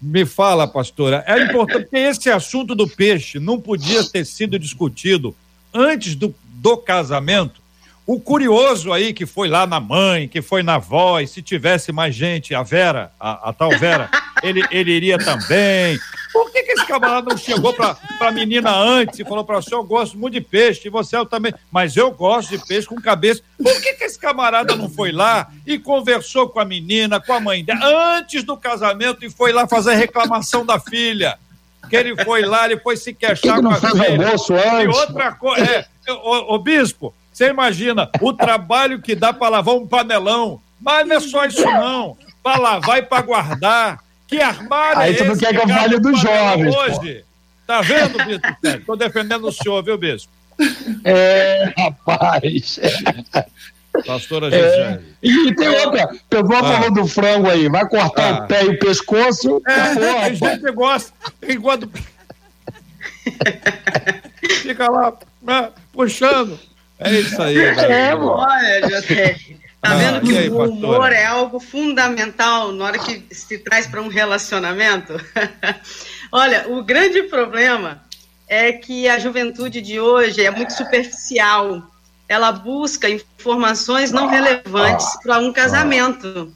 me fala, pastora, é importante porque esse assunto do peixe não podia ter sido discutido antes do, do casamento. O curioso aí que foi lá na mãe, que foi na avó, e se tivesse mais gente, a Vera, a, a tal Vera, ele, ele iria também. Por que, que esse camarada não chegou para a menina antes e falou para você, eu gosto muito de peixe, e você eu também, mas eu gosto de peixe com cabeça. Por que, que esse camarada não foi lá e conversou com a menina, com a mãe dela, antes do casamento e foi lá fazer reclamação da filha? Que ele foi lá, ele foi se queixar que com a filha. E outra coisa, é, o, o bispo, você imagina o trabalho que dá para lavar um panelão. Mas não é só isso, não. Para lavar e para guardar. Que armário Aí é tu não quer que eu fale dos jovens. Hoje? Pô. Tá vendo, Bispo? Estou defendendo o senhor, viu, Bispo? É, rapaz. Pastora é. E tem outra. Pegou ah. falou do frango aí. Vai cortar ah. o pé e o pescoço. É, porra, a gente gosta. Enquanto. Fica lá né, puxando. É isso aí. É, Olha, José, tá ah, vendo que aí, o humor pastora? é algo fundamental na hora que se traz para um relacionamento? Olha, o grande problema é que a juventude de hoje é muito superficial. Ela busca informações não relevantes para um casamento,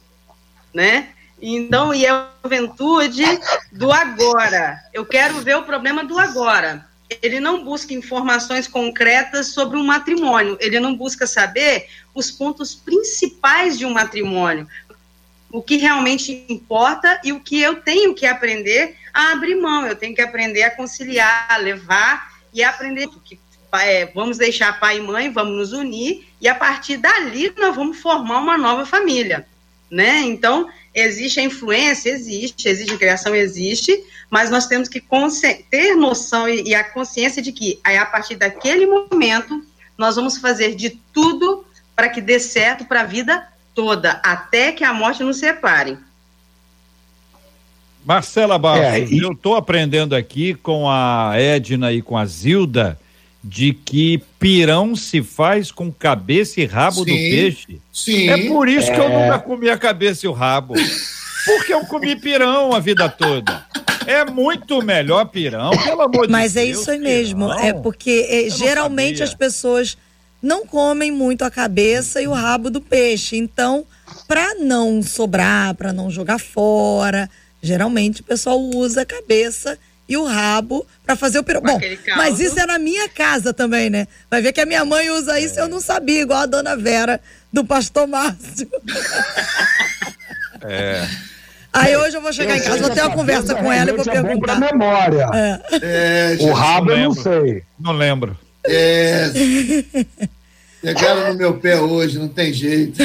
né? Então, e é a juventude do agora. Eu quero ver o problema do agora ele não busca informações concretas sobre um matrimônio, ele não busca saber os pontos principais de um matrimônio, o que realmente importa e o que eu tenho que aprender a abrir mão, eu tenho que aprender a conciliar, a levar e aprender que é, vamos deixar pai e mãe, vamos nos unir e a partir dali nós vamos formar uma nova família, né? Então existe a influência, existe, existe a criação, existe, mas nós temos que ter noção e, e a consciência de que a partir daquele momento nós vamos fazer de tudo para que dê certo para a vida toda, até que a morte nos separe. Marcela Barros, é, e... eu estou aprendendo aqui com a Edna e com a Zilda de que pirão se faz com cabeça e rabo sim, do peixe. Sim. É por isso é... que eu é. nunca comi a cabeça e o rabo. Porque eu comi pirão a vida toda. É muito melhor pirão, pelo amor Mas de é Deus. Mas é isso aí mesmo. É porque é, geralmente as pessoas não comem muito a cabeça e o rabo do peixe. Então, para não sobrar, para não jogar fora, geralmente o pessoal usa a cabeça e o rabo para fazer o pirão. Bom, mas isso é na minha casa também, né? Vai ver que a minha mãe usa isso, é. eu não sabia, igual a dona Vera do pastor Márcio. É. Aí hoje eu vou chegar eu em casa, vou ter uma conversa com ela e vou perguntar. É memória. É. É, o rabo eu não sei. Não lembro. É. Pegaram no meu pé hoje, não tem jeito.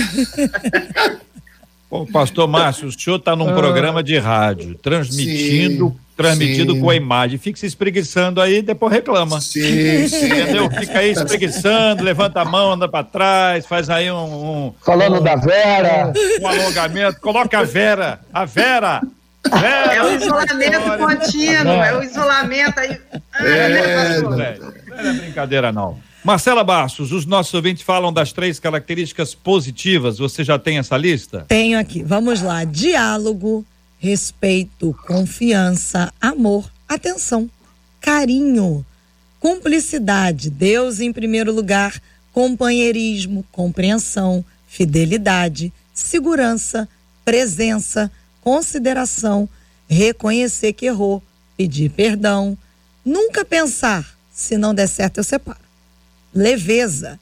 Bom, pastor Márcio, o senhor está num ah, programa de rádio, transmitindo, sim, transmitido sim. com a imagem. Fica se espreguiçando aí, depois reclama. Sim, sim. Entendeu? Fica aí espreguiçando, levanta a mão, anda para trás, faz aí um. um Falando um, da Vera. Um, alongamento, coloca a Vera. A Vera! Vera é o isolamento contínuo, é o isolamento aí. É, não, é, não é brincadeira, não. Marcela Bastos, os nossos ouvintes falam das três características positivas. Você já tem essa lista? Tenho aqui. Vamos lá. Diálogo, respeito, confiança, amor, atenção, carinho, cumplicidade, Deus em primeiro lugar, companheirismo, compreensão, fidelidade, segurança, presença, consideração, reconhecer que errou, pedir perdão, nunca pensar, se não der certo eu separo. Leveza,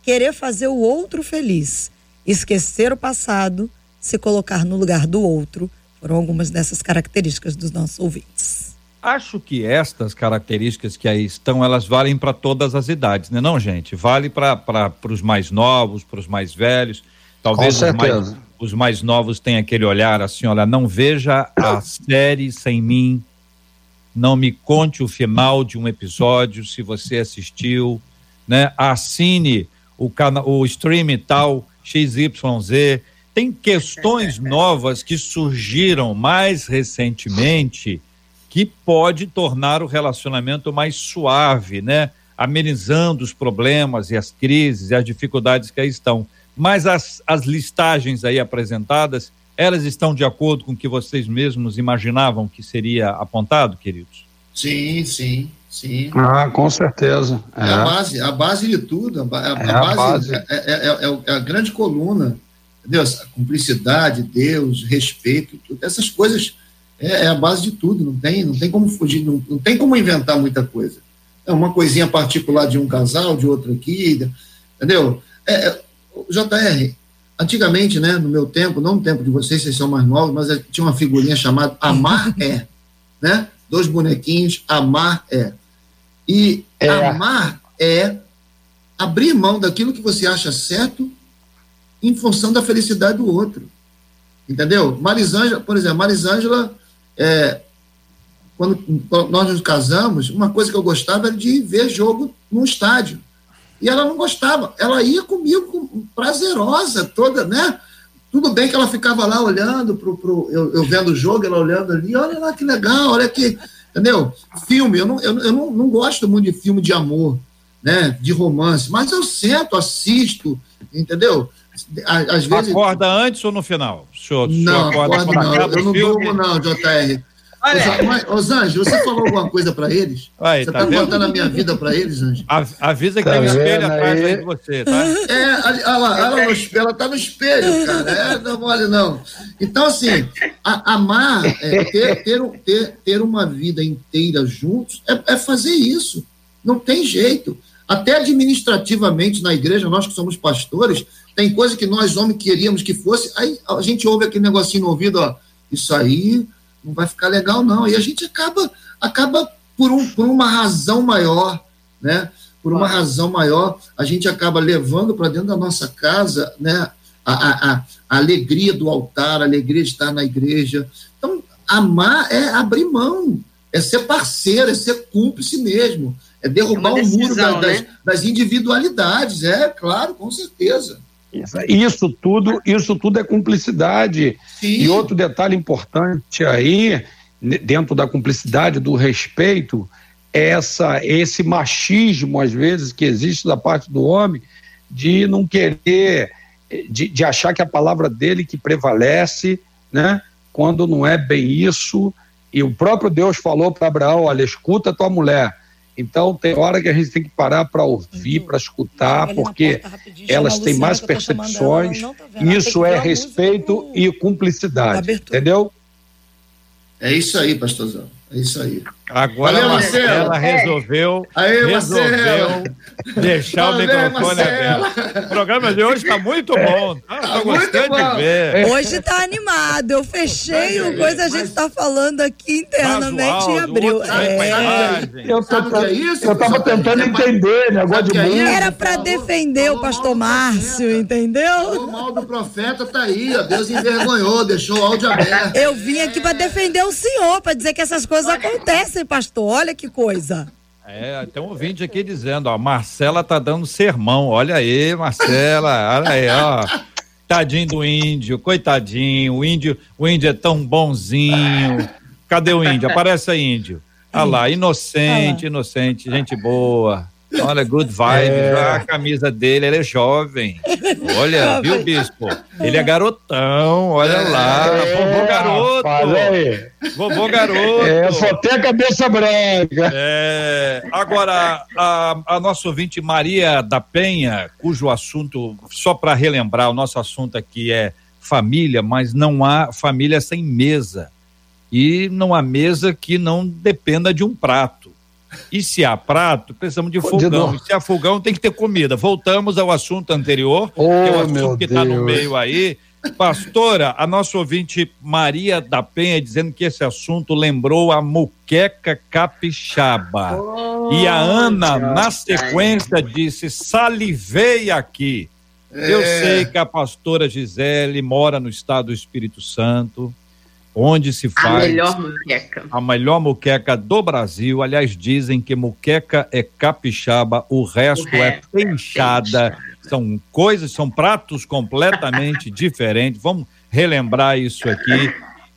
querer fazer o outro feliz, esquecer o passado, se colocar no lugar do outro, foram algumas dessas características dos nossos ouvintes. Acho que estas características que aí estão, elas valem para todas as idades, né? Não, gente? Vale para os mais novos, para os mais velhos. Talvez os mais, os mais novos tenham aquele olhar assim, olha, não veja a série sem mim, não me conte o final de um episódio se você assistiu, né? Assine o canal, o stream tal XYZ. Tem questões novas que surgiram mais recentemente que pode tornar o relacionamento mais suave, né? Amenizando os problemas e as crises e as dificuldades que aí estão. Mas as, as listagens aí apresentadas, elas estão de acordo com o que vocês mesmos imaginavam que seria apontado, queridos? Sim, sim, sim. Ah, com certeza. É, é a base, a base de tudo. A, a, é a base, base. É, é, é, é, a grande coluna. Deus, a cumplicidade, Deus, respeito, tudo, essas coisas é, a base de tudo. Não tem, não tem como fugir, não, não tem como inventar muita coisa. É uma coisinha particular de um casal, de outro aqui, entendeu? É, JR, antigamente, né, no meu tempo, não no tempo de vocês, vocês são mais novos, mas tinha uma figurinha chamada Amar é, né? Dois bonequinhos, Amar é. E é. amar é abrir mão daquilo que você acha certo em função da felicidade do outro. Entendeu? Marisângela, por exemplo, Marisângela, é, quando, nós nos casamos, uma coisa que eu gostava era de ver jogo no estádio. E ela não gostava. Ela ia comigo prazerosa, toda, né? Tudo bem que ela ficava lá olhando, pro, pro, eu, eu vendo o jogo, ela olhando ali, olha lá que legal, olha que. Entendeu? Filme, eu não, eu, eu não, não gosto muito de filme de amor, né? De romance, mas eu sento, assisto, entendeu? Às vezes. Acorda antes ou no final? O senhor, não, acorda, acorda não. Eu não durmo, não, JR. Zanjo, você falou alguma coisa para eles? Vai, você tá, tá contando a minha vida para eles, Zanjo? Avisa que tá tem um espelho atrás aí de você, tá? É, olha lá, ela, ela tá no espelho, cara. É, não mole não. Então, assim, a, amar, é, ter, ter, ter, ter uma vida inteira juntos, é, é fazer isso. Não tem jeito. Até administrativamente na igreja, nós que somos pastores, tem coisa que nós, homens, queríamos que fosse, aí a gente ouve aquele negocinho no ouvido, ó, isso aí não vai ficar legal, não. E a gente acaba, acaba por, um, por uma razão maior, né? Por uma razão maior, a gente acaba levando para dentro da nossa casa, né? A, a, a, alegria do altar, a alegria de estar na igreja. Então, amar é abrir mão, é ser parceiro, é ser cúmplice mesmo, é derrubar é o muro da, das, né? das individualidades, é claro, com certeza. Isso tudo, isso tudo é cumplicidade. Sim. E outro detalhe importante aí, dentro da cumplicidade, do respeito, é essa, esse machismo, às vezes, que existe da parte do homem, de não querer, de, de achar que a palavra dele que prevalece, né? Quando não é bem isso. E o próprio Deus falou para Abraão: olha, escuta tua mulher então, tem hora que a gente tem que parar para ouvir, para escutar, porque elas têm mais percepções. Tá isso é respeito e cumplicidade. Entendeu? É isso aí, pastorzão. É isso aí. Agora Valeu, a Marcela resolveu, Aê, resolveu deixar Valeu, o microfone aberto. O programa de hoje está muito bom. Estou tá, gostando bom. de ver. Hoje está animado. Eu fechei o coisa, a gente está falando aqui internamente em abril. É. Eu estava tentando entender negócio de música. Era para defender o pastor Márcio, entendeu? O mal do profeta está aí, ó. Deus envergonhou, deixou o áudio aberto. Eu vim aqui para defender o senhor, para dizer que essas coisas acontecem pastor. Olha que coisa. É, tem um ouvinte aqui dizendo, ó, Marcela tá dando sermão. Olha aí, Marcela, olha aí, ó. Tadinho do índio, coitadinho. O índio, o índio é tão bonzinho. Cadê o índio? Aparece aí, índio. Olha lá, inocente, inocente, gente boa. Olha, good vibes. É. A camisa dele, ele é jovem. Olha, viu, bispo? Ele é garotão, olha é, lá. vovô garoto. Vovô garoto. É, só tem a cabeça branca. É. Agora, a, a nossa ouvinte Maria da Penha, cujo assunto, só para relembrar, o nosso assunto aqui é família, mas não há família sem mesa. E não há mesa que não dependa de um prato. E se há prato, precisamos de fogão. E se há fogão, tem que ter comida. Voltamos ao assunto anterior, oh, que é o assunto que está no meio aí. Pastora, a nossa ouvinte Maria da Penha dizendo que esse assunto lembrou a muqueca capixaba. Oh, e a Ana, na sequência, disse: salivei aqui. É. Eu sei que a pastora Gisele mora no estado do Espírito Santo onde se faz a melhor muqueca. A melhor muqueca do Brasil. Aliás, dizem que muqueca é capixaba, o resto, o é resto é penchada. É são coisas, são pratos completamente diferentes. Vamos relembrar isso aqui.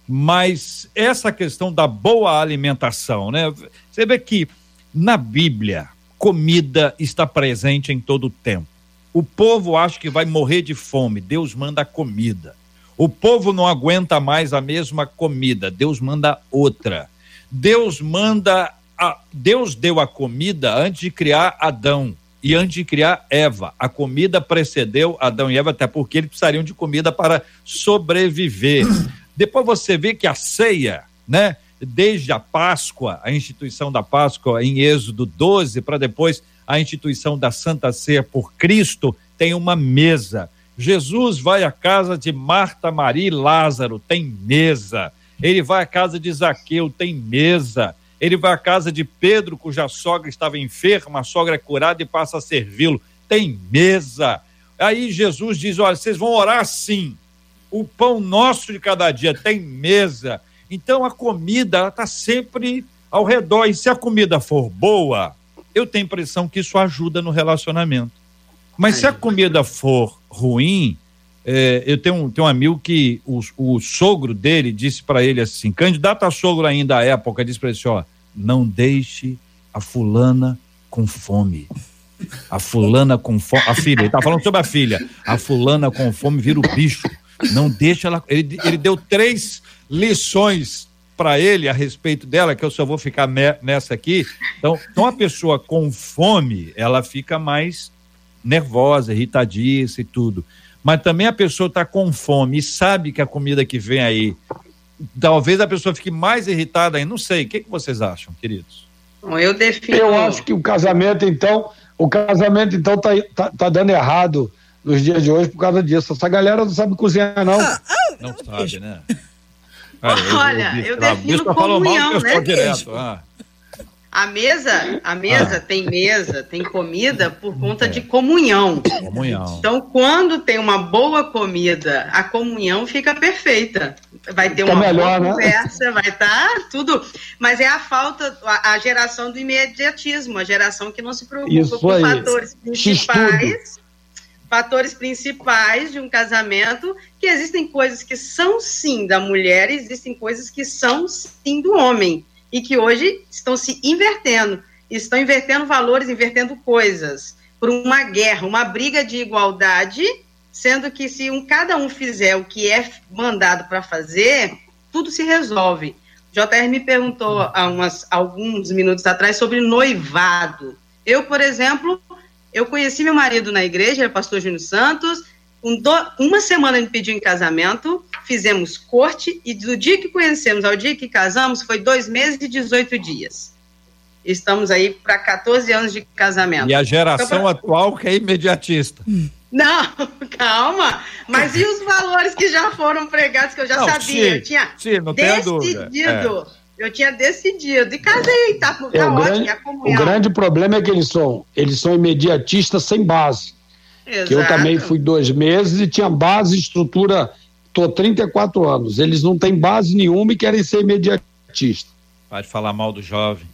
Mas essa questão da boa alimentação, né? Você vê que na Bíblia, comida está presente em todo o tempo. O povo acha que vai morrer de fome, Deus manda comida. O povo não aguenta mais a mesma comida, Deus manda outra. Deus manda a, Deus deu a comida antes de criar Adão e antes de criar Eva. A comida precedeu Adão e Eva, até porque eles precisariam de comida para sobreviver. Depois você vê que a ceia, né? Desde a Páscoa, a instituição da Páscoa em Êxodo 12, para depois a instituição da Santa Ceia por Cristo, tem uma mesa. Jesus vai à casa de Marta, Maria e Lázaro, tem mesa. Ele vai à casa de Zaqueu, tem mesa. Ele vai à casa de Pedro, cuja sogra estava enferma, a sogra é curada e passa a servi-lo, tem mesa. Aí Jesus diz: Olha, vocês vão orar assim o pão nosso de cada dia tem mesa. Então a comida está sempre ao redor. E se a comida for boa, eu tenho impressão que isso ajuda no relacionamento. Mas se a comida for ruim, é, eu tenho um, tenho um amigo que o, o sogro dele disse para ele assim, candidato a sogro ainda à época, disse para ele assim, ó, não deixe a fulana com fome. A fulana com fome, a filha, ele tá falando sobre a filha. A fulana com fome vira o bicho. Não deixa ela. Ele, ele deu três lições para ele a respeito dela, que eu só vou ficar nessa aqui. Então, então, a pessoa com fome, ela fica mais nervosa, irritadiça e tudo. Mas também a pessoa está com fome e sabe que a comida que vem aí, talvez a pessoa fique mais irritada aí. Não sei. O que, que vocês acham, queridos? Eu defino. Eu acho que o casamento, então, o casamento, então, tá, tá, tá dando errado nos dias de hoje por causa disso. Essa galera não sabe cozinhar, não. Ah, ah, não sabe, né? Olha, eu, eu, eu defino comunhão, né? Direto. Ah. A mesa, a mesa ah. tem mesa, tem comida por conta é. de comunhão. Comunhão. Então, quando tem uma boa comida, a comunhão fica perfeita. Vai ter uma melhor, boa né? conversa, vai estar tá tudo. Mas é a falta, a, a, geração do imediatismo, a geração que não se preocupa Isso com aí. fatores principais fatores principais de um casamento, que existem coisas que são sim da mulher, e existem coisas que são sim do homem, e que hoje estão se invertendo, estão invertendo valores, invertendo coisas, por uma guerra, uma briga de igualdade, sendo que se um, cada um fizer o que é mandado para fazer, tudo se resolve. JR me perguntou há umas, alguns minutos atrás sobre noivado. Eu, por exemplo, eu conheci meu marido na igreja, era pastor Júnior Santos. Um do, uma semana ele pediu em casamento, fizemos corte, e do dia que conhecemos ao dia que casamos foi dois meses e 18 dias. Estamos aí para 14 anos de casamento. E a geração então, pra... atual que é imediatista. Não, calma. Mas e os valores que já foram pregados, que eu já não, sabia? Sim, eu tinha sim, decidido. É eu tinha decidido e casei, tá, tá é, ótimo, grande. O grande problema é que eles são, eles são imediatistas sem base. Exato. Que eu também fui dois meses e tinha base, estrutura, tô 34 anos. Eles não têm base nenhuma e querem ser imediatistas. Pode falar mal do jovem.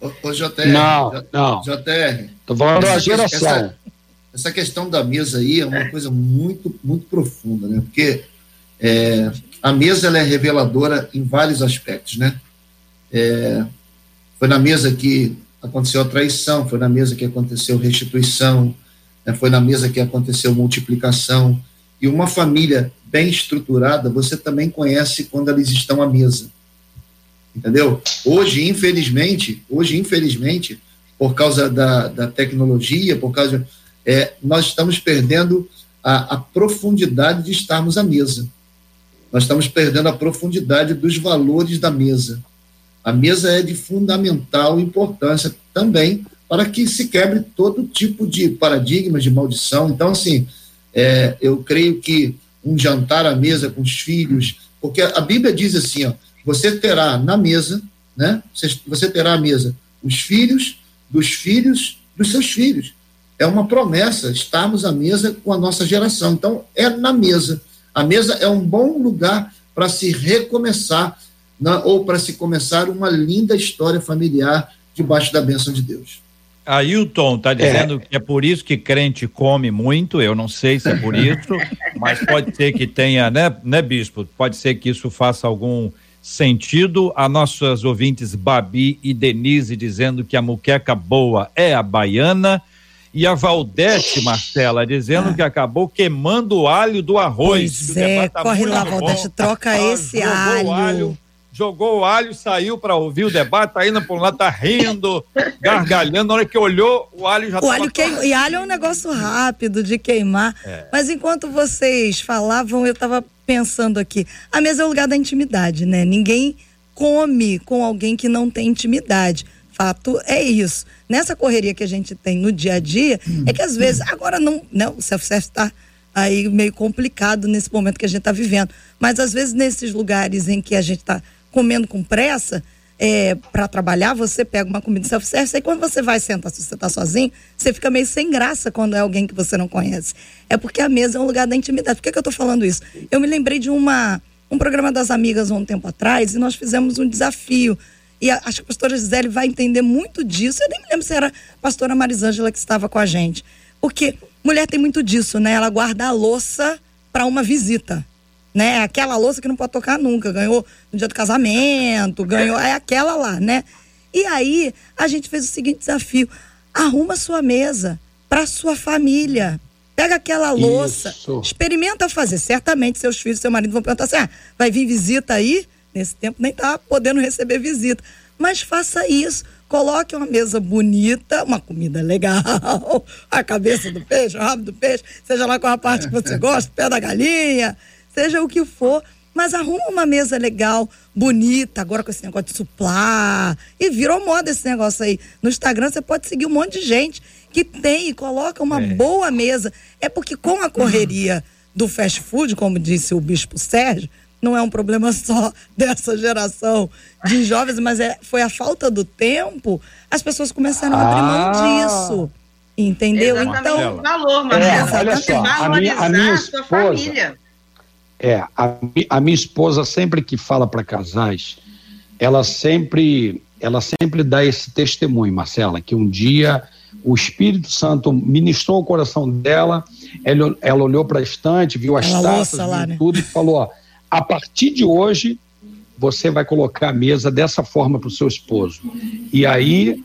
Ô, ô JR, não, J, não. JR. Tô falando da geração. Essa, essa, questão da mesa aí é uma coisa muito, muito profunda, né? Porque é, a mesa ela é reveladora em vários aspectos, né? É, foi na mesa que aconteceu a traição, foi na mesa que aconteceu restituição? Foi na mesa que aconteceu multiplicação. E uma família bem estruturada, você também conhece quando eles estão à mesa. Entendeu? Hoje, infelizmente, hoje, infelizmente, por causa da, da tecnologia, por causa. É, nós estamos perdendo a, a profundidade de estarmos à mesa nós estamos perdendo a profundidade dos valores da mesa. A mesa é de fundamental importância também para que se quebre todo tipo de paradigmas de maldição. Então, assim, é, eu creio que um jantar à mesa com os filhos, porque a Bíblia diz assim, ó, você terá na mesa, né? Você, você terá à mesa os filhos dos filhos dos seus filhos. É uma promessa estarmos à mesa com a nossa geração. Então, é na mesa. A mesa é um bom lugar para se recomeçar ou para se começar uma linda história familiar debaixo da bênção de Deus. Ailton está dizendo é. que é por isso que crente come muito, eu não sei se é por isso, mas pode ser que tenha, né, né, bispo? Pode ser que isso faça algum sentido. A nossas ouvintes Babi e Denise dizendo que a muqueca boa é a baiana. E a Valdete, Marcela, dizendo ah. que acabou queimando o alho do arroz. Pois é, tá corre lá, Valdete, troca esse alho. alho. Jogou o alho, saiu para ouvir o debate, tá indo por um lado, tá rindo, gargalhando. Na hora que olhou, o alho já o alho queima, E alho é um negócio rápido de queimar. É. Mas enquanto vocês falavam, eu tava pensando aqui. A mesa é o lugar da intimidade, né? Ninguém come com alguém que não tem intimidade fato é isso. Nessa correria que a gente tem no dia a dia, hum. é que às vezes, agora não, né, o self-service está aí meio complicado nesse momento que a gente está vivendo. Mas às vezes nesses lugares em que a gente está comendo com pressa, é, para trabalhar, você pega uma comida self-service e quando você vai sentar, se você está sozinho, você fica meio sem graça quando é alguém que você não conhece. É porque a mesa é um lugar da intimidade. Por que, que eu estou falando isso? Eu me lembrei de uma, um programa das amigas um tempo atrás e nós fizemos um desafio e a, acho que a pastora Gisele vai entender muito disso. Eu nem me lembro se era a pastora Marisângela que estava com a gente. Porque mulher tem muito disso, né? Ela guarda a louça para uma visita. Né? Aquela louça que não pode tocar nunca. Ganhou no dia do casamento, ganhou. É aquela lá, né? E aí a gente fez o seguinte desafio: arruma sua mesa para sua família. Pega aquela louça, Isso. experimenta fazer. Certamente seus filhos, seu marido vão perguntar assim: ah, vai vir visita aí? Nesse tempo nem estava podendo receber visita. Mas faça isso. Coloque uma mesa bonita, uma comida legal, a cabeça do peixe, o rabo do peixe, seja lá qual a parte que você gosta, pé da galinha, seja o que for. Mas arruma uma mesa legal, bonita, agora com esse negócio de suplar. E virou moda esse negócio aí. No Instagram você pode seguir um monte de gente que tem e coloca uma é. boa mesa. É porque com a correria do fast food, como disse o Bispo Sérgio, não é um problema só dessa geração de jovens, mas é, foi a falta do tempo, as pessoas começaram a abrir mão ah. disso. Entendeu? Exatamente então, o valor, mas é, olha só, a minha, a minha esposa, É, a, a minha esposa sempre que fala para casais, ela sempre, ela sempre dá esse testemunho, Marcela, que um dia o Espírito Santo ministrou o coração dela, ela, ela olhou para a estante, viu as ela taças, lá, né? tudo e falou: ó, a partir de hoje, você vai colocar a mesa dessa forma para o seu esposo. E aí,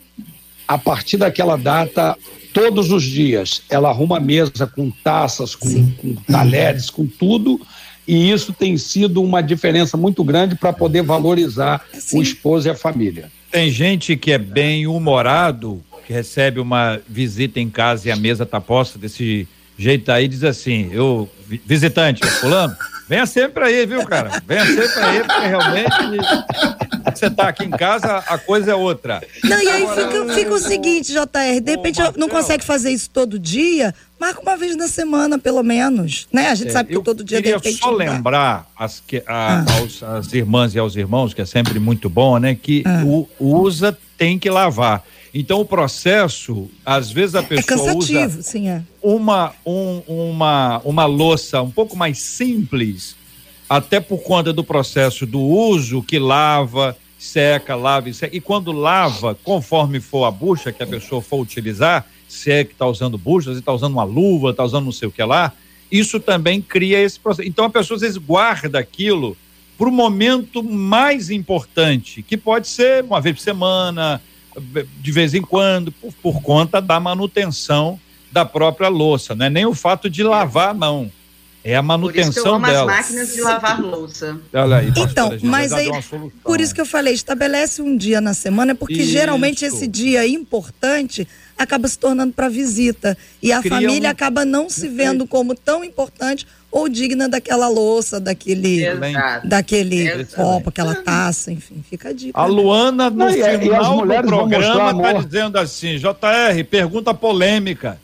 a partir daquela data, todos os dias, ela arruma a mesa com taças, com, com talheres, com tudo. E isso tem sido uma diferença muito grande para poder valorizar Sim. o esposo e a família. Tem gente que é bem humorado, que recebe uma visita em casa e a mesa está posta desse jeito aí, diz assim: eu, visitante, fulano. Venha sempre aí, viu, cara? Venha sempre aí, porque realmente você tá aqui em casa, a coisa é outra. Não, e aí Agora, fica, fica, o seguinte, JR, de repente não consegue fazer isso todo dia, marca uma vez na semana, pelo menos, né? A gente é, sabe que todo dia de repente. só lembrar as, que, a, ah. aos, as irmãs e aos irmãos, que é sempre muito bom, né? Que ah. o usa tem que lavar. Então o processo, às vezes a é, pessoa é usa sim, é. uma um, uma uma louça um pouco mais simples, até por conta do processo do uso que lava, seca, lava e seca. E quando lava, conforme for a bucha que a pessoa for utilizar, se é que está usando bucha, se está usando uma luva, está usando não sei o que lá, isso também cria esse processo. Então a pessoa às vezes guarda aquilo para o momento mais importante, que pode ser uma vez por semana, de vez em quando, por, por conta da manutenção da própria louça, não é nem o fato de lavar, não. É a manutenção por isso que eu as máquinas de lavar louça. Olha aí, então, mas aí, por isso que eu falei, estabelece um dia na semana, porque isso. geralmente esse dia importante acaba se tornando para visita e a Cria família um... acaba não se vendo como tão importante ou digna daquela louça, daquele, Exato. daquele Exato. copo, aquela taça, enfim, fica a dica. A né? Luana, no né? final do programa, está dizendo assim, JR, pergunta polêmica.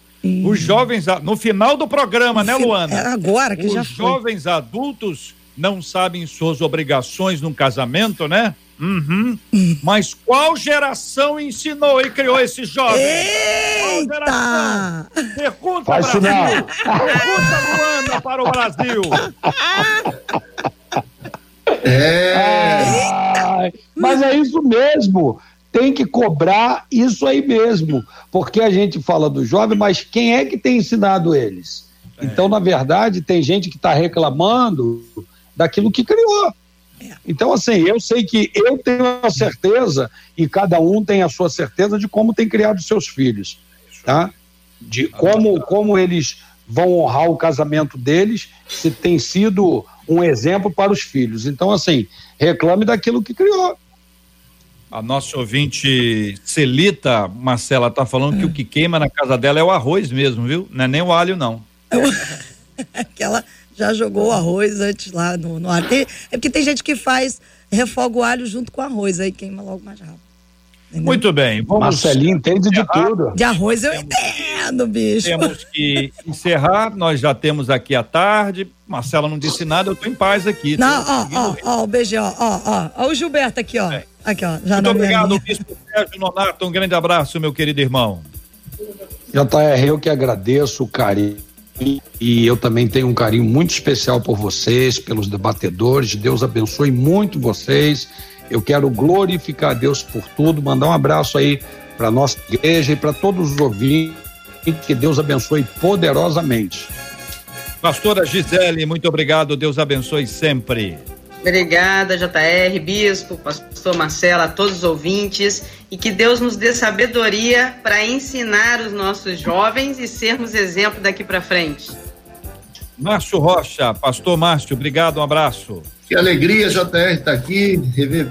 Os jovens, no final do programa, né, Luana? É agora que Os já Os jovens adultos não sabem suas obrigações num casamento, né? Uhum. Mas qual geração ensinou e criou esse jovem? Eita! Pergunta, Faz Brasil! Não. Pergunta, Luana, para o Brasil! É. Mas é isso mesmo. tem que cobrar isso aí mesmo, porque a gente fala do jovem, mas quem é que tem ensinado eles? É. Então, na verdade, tem gente que está reclamando daquilo que criou. Então, assim, eu sei que eu tenho a certeza, e cada um tem a sua certeza de como tem criado seus filhos, tá? De como, como eles vão honrar o casamento deles, se tem sido um exemplo para os filhos. Então, assim, reclame daquilo que criou. A nossa ouvinte Celita, Marcela, está falando que o que queima na casa dela é o arroz mesmo, viu? Não é nem o alho, não. É que ela já jogou o arroz antes lá no, no ar. Tem, é porque tem gente que faz, refoga o alho junto com o arroz, aí queima logo mais rápido. Entendeu? Muito bem. Vamos Marcelinho entende de tudo. De arroz eu entendo, bicho. Temos que encerrar. Nós já temos aqui a tarde. Marcela não disse nada, eu tô em paz aqui. Não, ó, ó, ó, o BG, ó, ó, ó, ó, o Gilberto aqui, ó. É. Aqui, ó. Já Muito obrigado, Bispo Sérgio Nonato. Um grande abraço, meu querido irmão. JR, eu que agradeço o carinho e eu também tenho um carinho muito especial por vocês, pelos debatedores. Deus abençoe muito vocês. Eu quero glorificar Deus por tudo, mandar um abraço aí para nossa igreja e para todos os ouvintes. Que Deus abençoe poderosamente. Pastora Gisele, muito obrigado. Deus abençoe sempre. Obrigada, JR, Bispo, Pastor Marcelo, a todos os ouvintes e que Deus nos dê sabedoria para ensinar os nossos jovens e sermos exemplo daqui para frente. Márcio Rocha, Pastor Márcio, obrigado, um abraço. Que alegria, JR, estar tá aqui, rever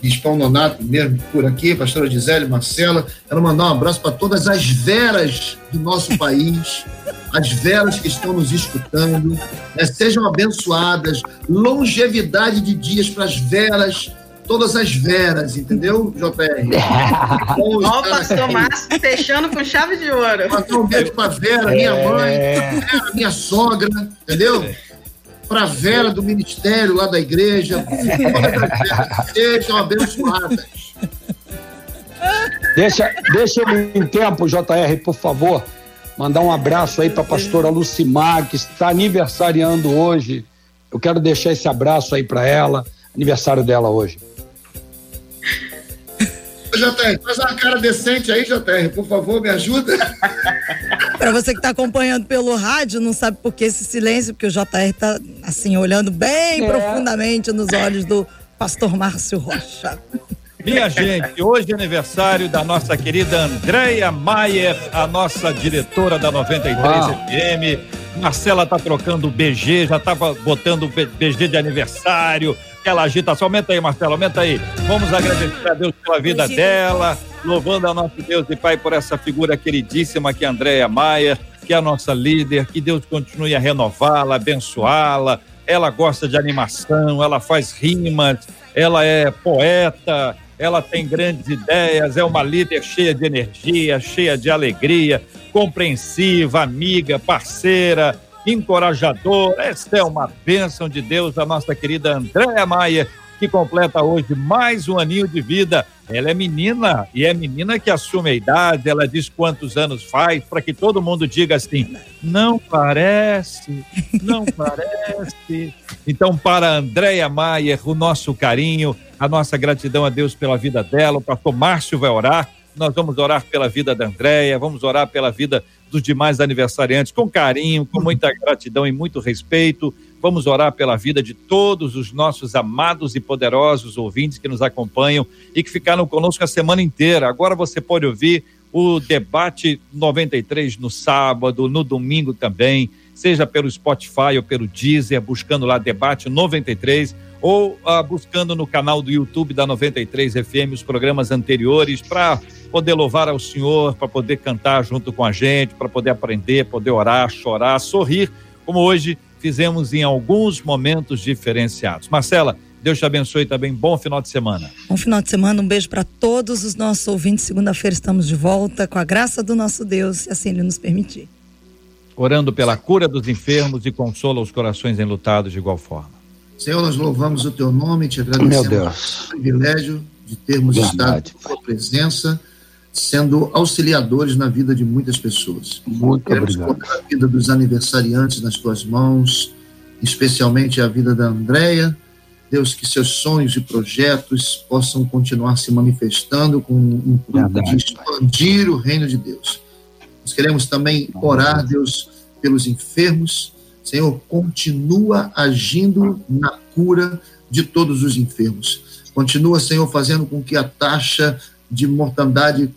Bispão Nonato mesmo por aqui, pastora Gisele, Marcela. Quero mandar um abraço para todas as veras do nosso país, as veras que estão nos escutando. Né? Sejam abençoadas, longevidade de dias para as veras, todas as veras, entendeu, JR? Ó, o pastor Márcio fechando com chave de ouro. Mandar um beijo para Vera, minha mãe, Vera, minha sogra, entendeu? para a Vera do ministério lá da igreja. Sejam abençoadas. Deixa, deixa eu em tempo, JR, por favor, mandar um abraço aí para a pastora Lucimar, que está aniversariando hoje. Eu quero deixar esse abraço aí para ela, aniversário dela hoje. JR, faz uma cara decente aí, JR, por favor, me ajuda. Para você que está acompanhando pelo rádio, não sabe por que esse silêncio, porque o JR está assim, olhando bem é. profundamente nos olhos do pastor Márcio Rocha. Minha gente, hoje é aniversário da nossa querida Andréia Maier, a nossa diretora da 93 Uau. FM. Marcela tá trocando o BG, já tava botando o BG de aniversário aquela agitação. Aumenta aí, Marcelo, aumenta aí. Vamos agradecer a Deus pela vida dela, louvando a nosso Deus e Pai por essa figura queridíssima que é a Andréia Maia, que é a nossa líder, que Deus continue a renová-la, abençoá-la. Ela gosta de animação, ela faz rimas, ela é poeta, ela tem grandes ideias, é uma líder cheia de energia, cheia de alegria, compreensiva, amiga, parceira, encorajador. Esta é uma bênção de Deus, a nossa querida Andréa Maia, que completa hoje mais um aninho de vida. Ela é menina e é menina que assume a idade, ela diz quantos anos faz, para que todo mundo diga assim: não parece, não parece. Então, para Andréia Maia, o nosso carinho, a nossa gratidão a Deus pela vida dela. O pastor Márcio vai orar. Nós vamos orar pela vida da Andréia, vamos orar pela vida dos demais aniversariantes com carinho, com muita gratidão e muito respeito. Vamos orar pela vida de todos os nossos amados e poderosos ouvintes que nos acompanham e que ficaram conosco a semana inteira. Agora você pode ouvir o debate 93 no sábado, no domingo também, seja pelo Spotify ou pelo Deezer, buscando lá debate 93 ou ah, buscando no canal do YouTube da 93 FM os programas anteriores para poder louvar ao Senhor, para poder cantar junto com a gente, para poder aprender, poder orar, chorar, sorrir, como hoje fizemos em alguns momentos diferenciados. Marcela, Deus te abençoe também. Bom final de semana. Bom final de semana. Um beijo para todos os nossos ouvintes. Segunda-feira estamos de volta com a graça do nosso Deus, se assim Ele nos permitir. Orando pela cura dos enfermos e consola os corações enlutados de igual forma. Senhor, nós louvamos o teu nome, te agradecemos o privilégio de termos Verdade, estado em tua presença sendo auxiliadores na vida de muitas pessoas. Muito Queremos obrigado. colocar a vida dos aniversariantes nas tuas mãos, especialmente a vida da Andréia Deus, que seus sonhos e projetos possam continuar se manifestando com um intuito de expandir o reino de Deus. Nós queremos também orar, Deus, pelos enfermos. Senhor, continua agindo na cura de todos os enfermos. Continua, Senhor, fazendo com que a taxa de mortandade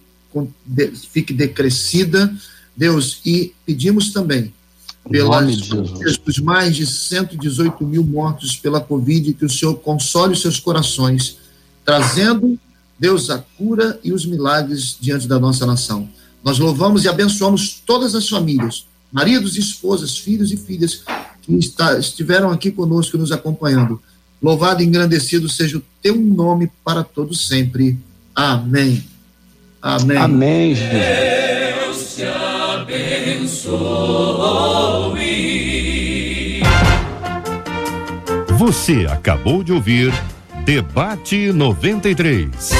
fique decrescida, Deus, e pedimos também pelas dos mais de 118 mil mortos pela Covid, que o Senhor console os seus corações, trazendo, Deus, a cura e os milagres diante da nossa nação. Nós louvamos e abençoamos todas as famílias, maridos, esposas, filhos e filhas que está, estiveram aqui conosco nos acompanhando. Louvado e engrandecido seja o teu nome para todos sempre. Amém. Amém. Amém, Deus te abençoe. Você acabou de ouvir Debate 93.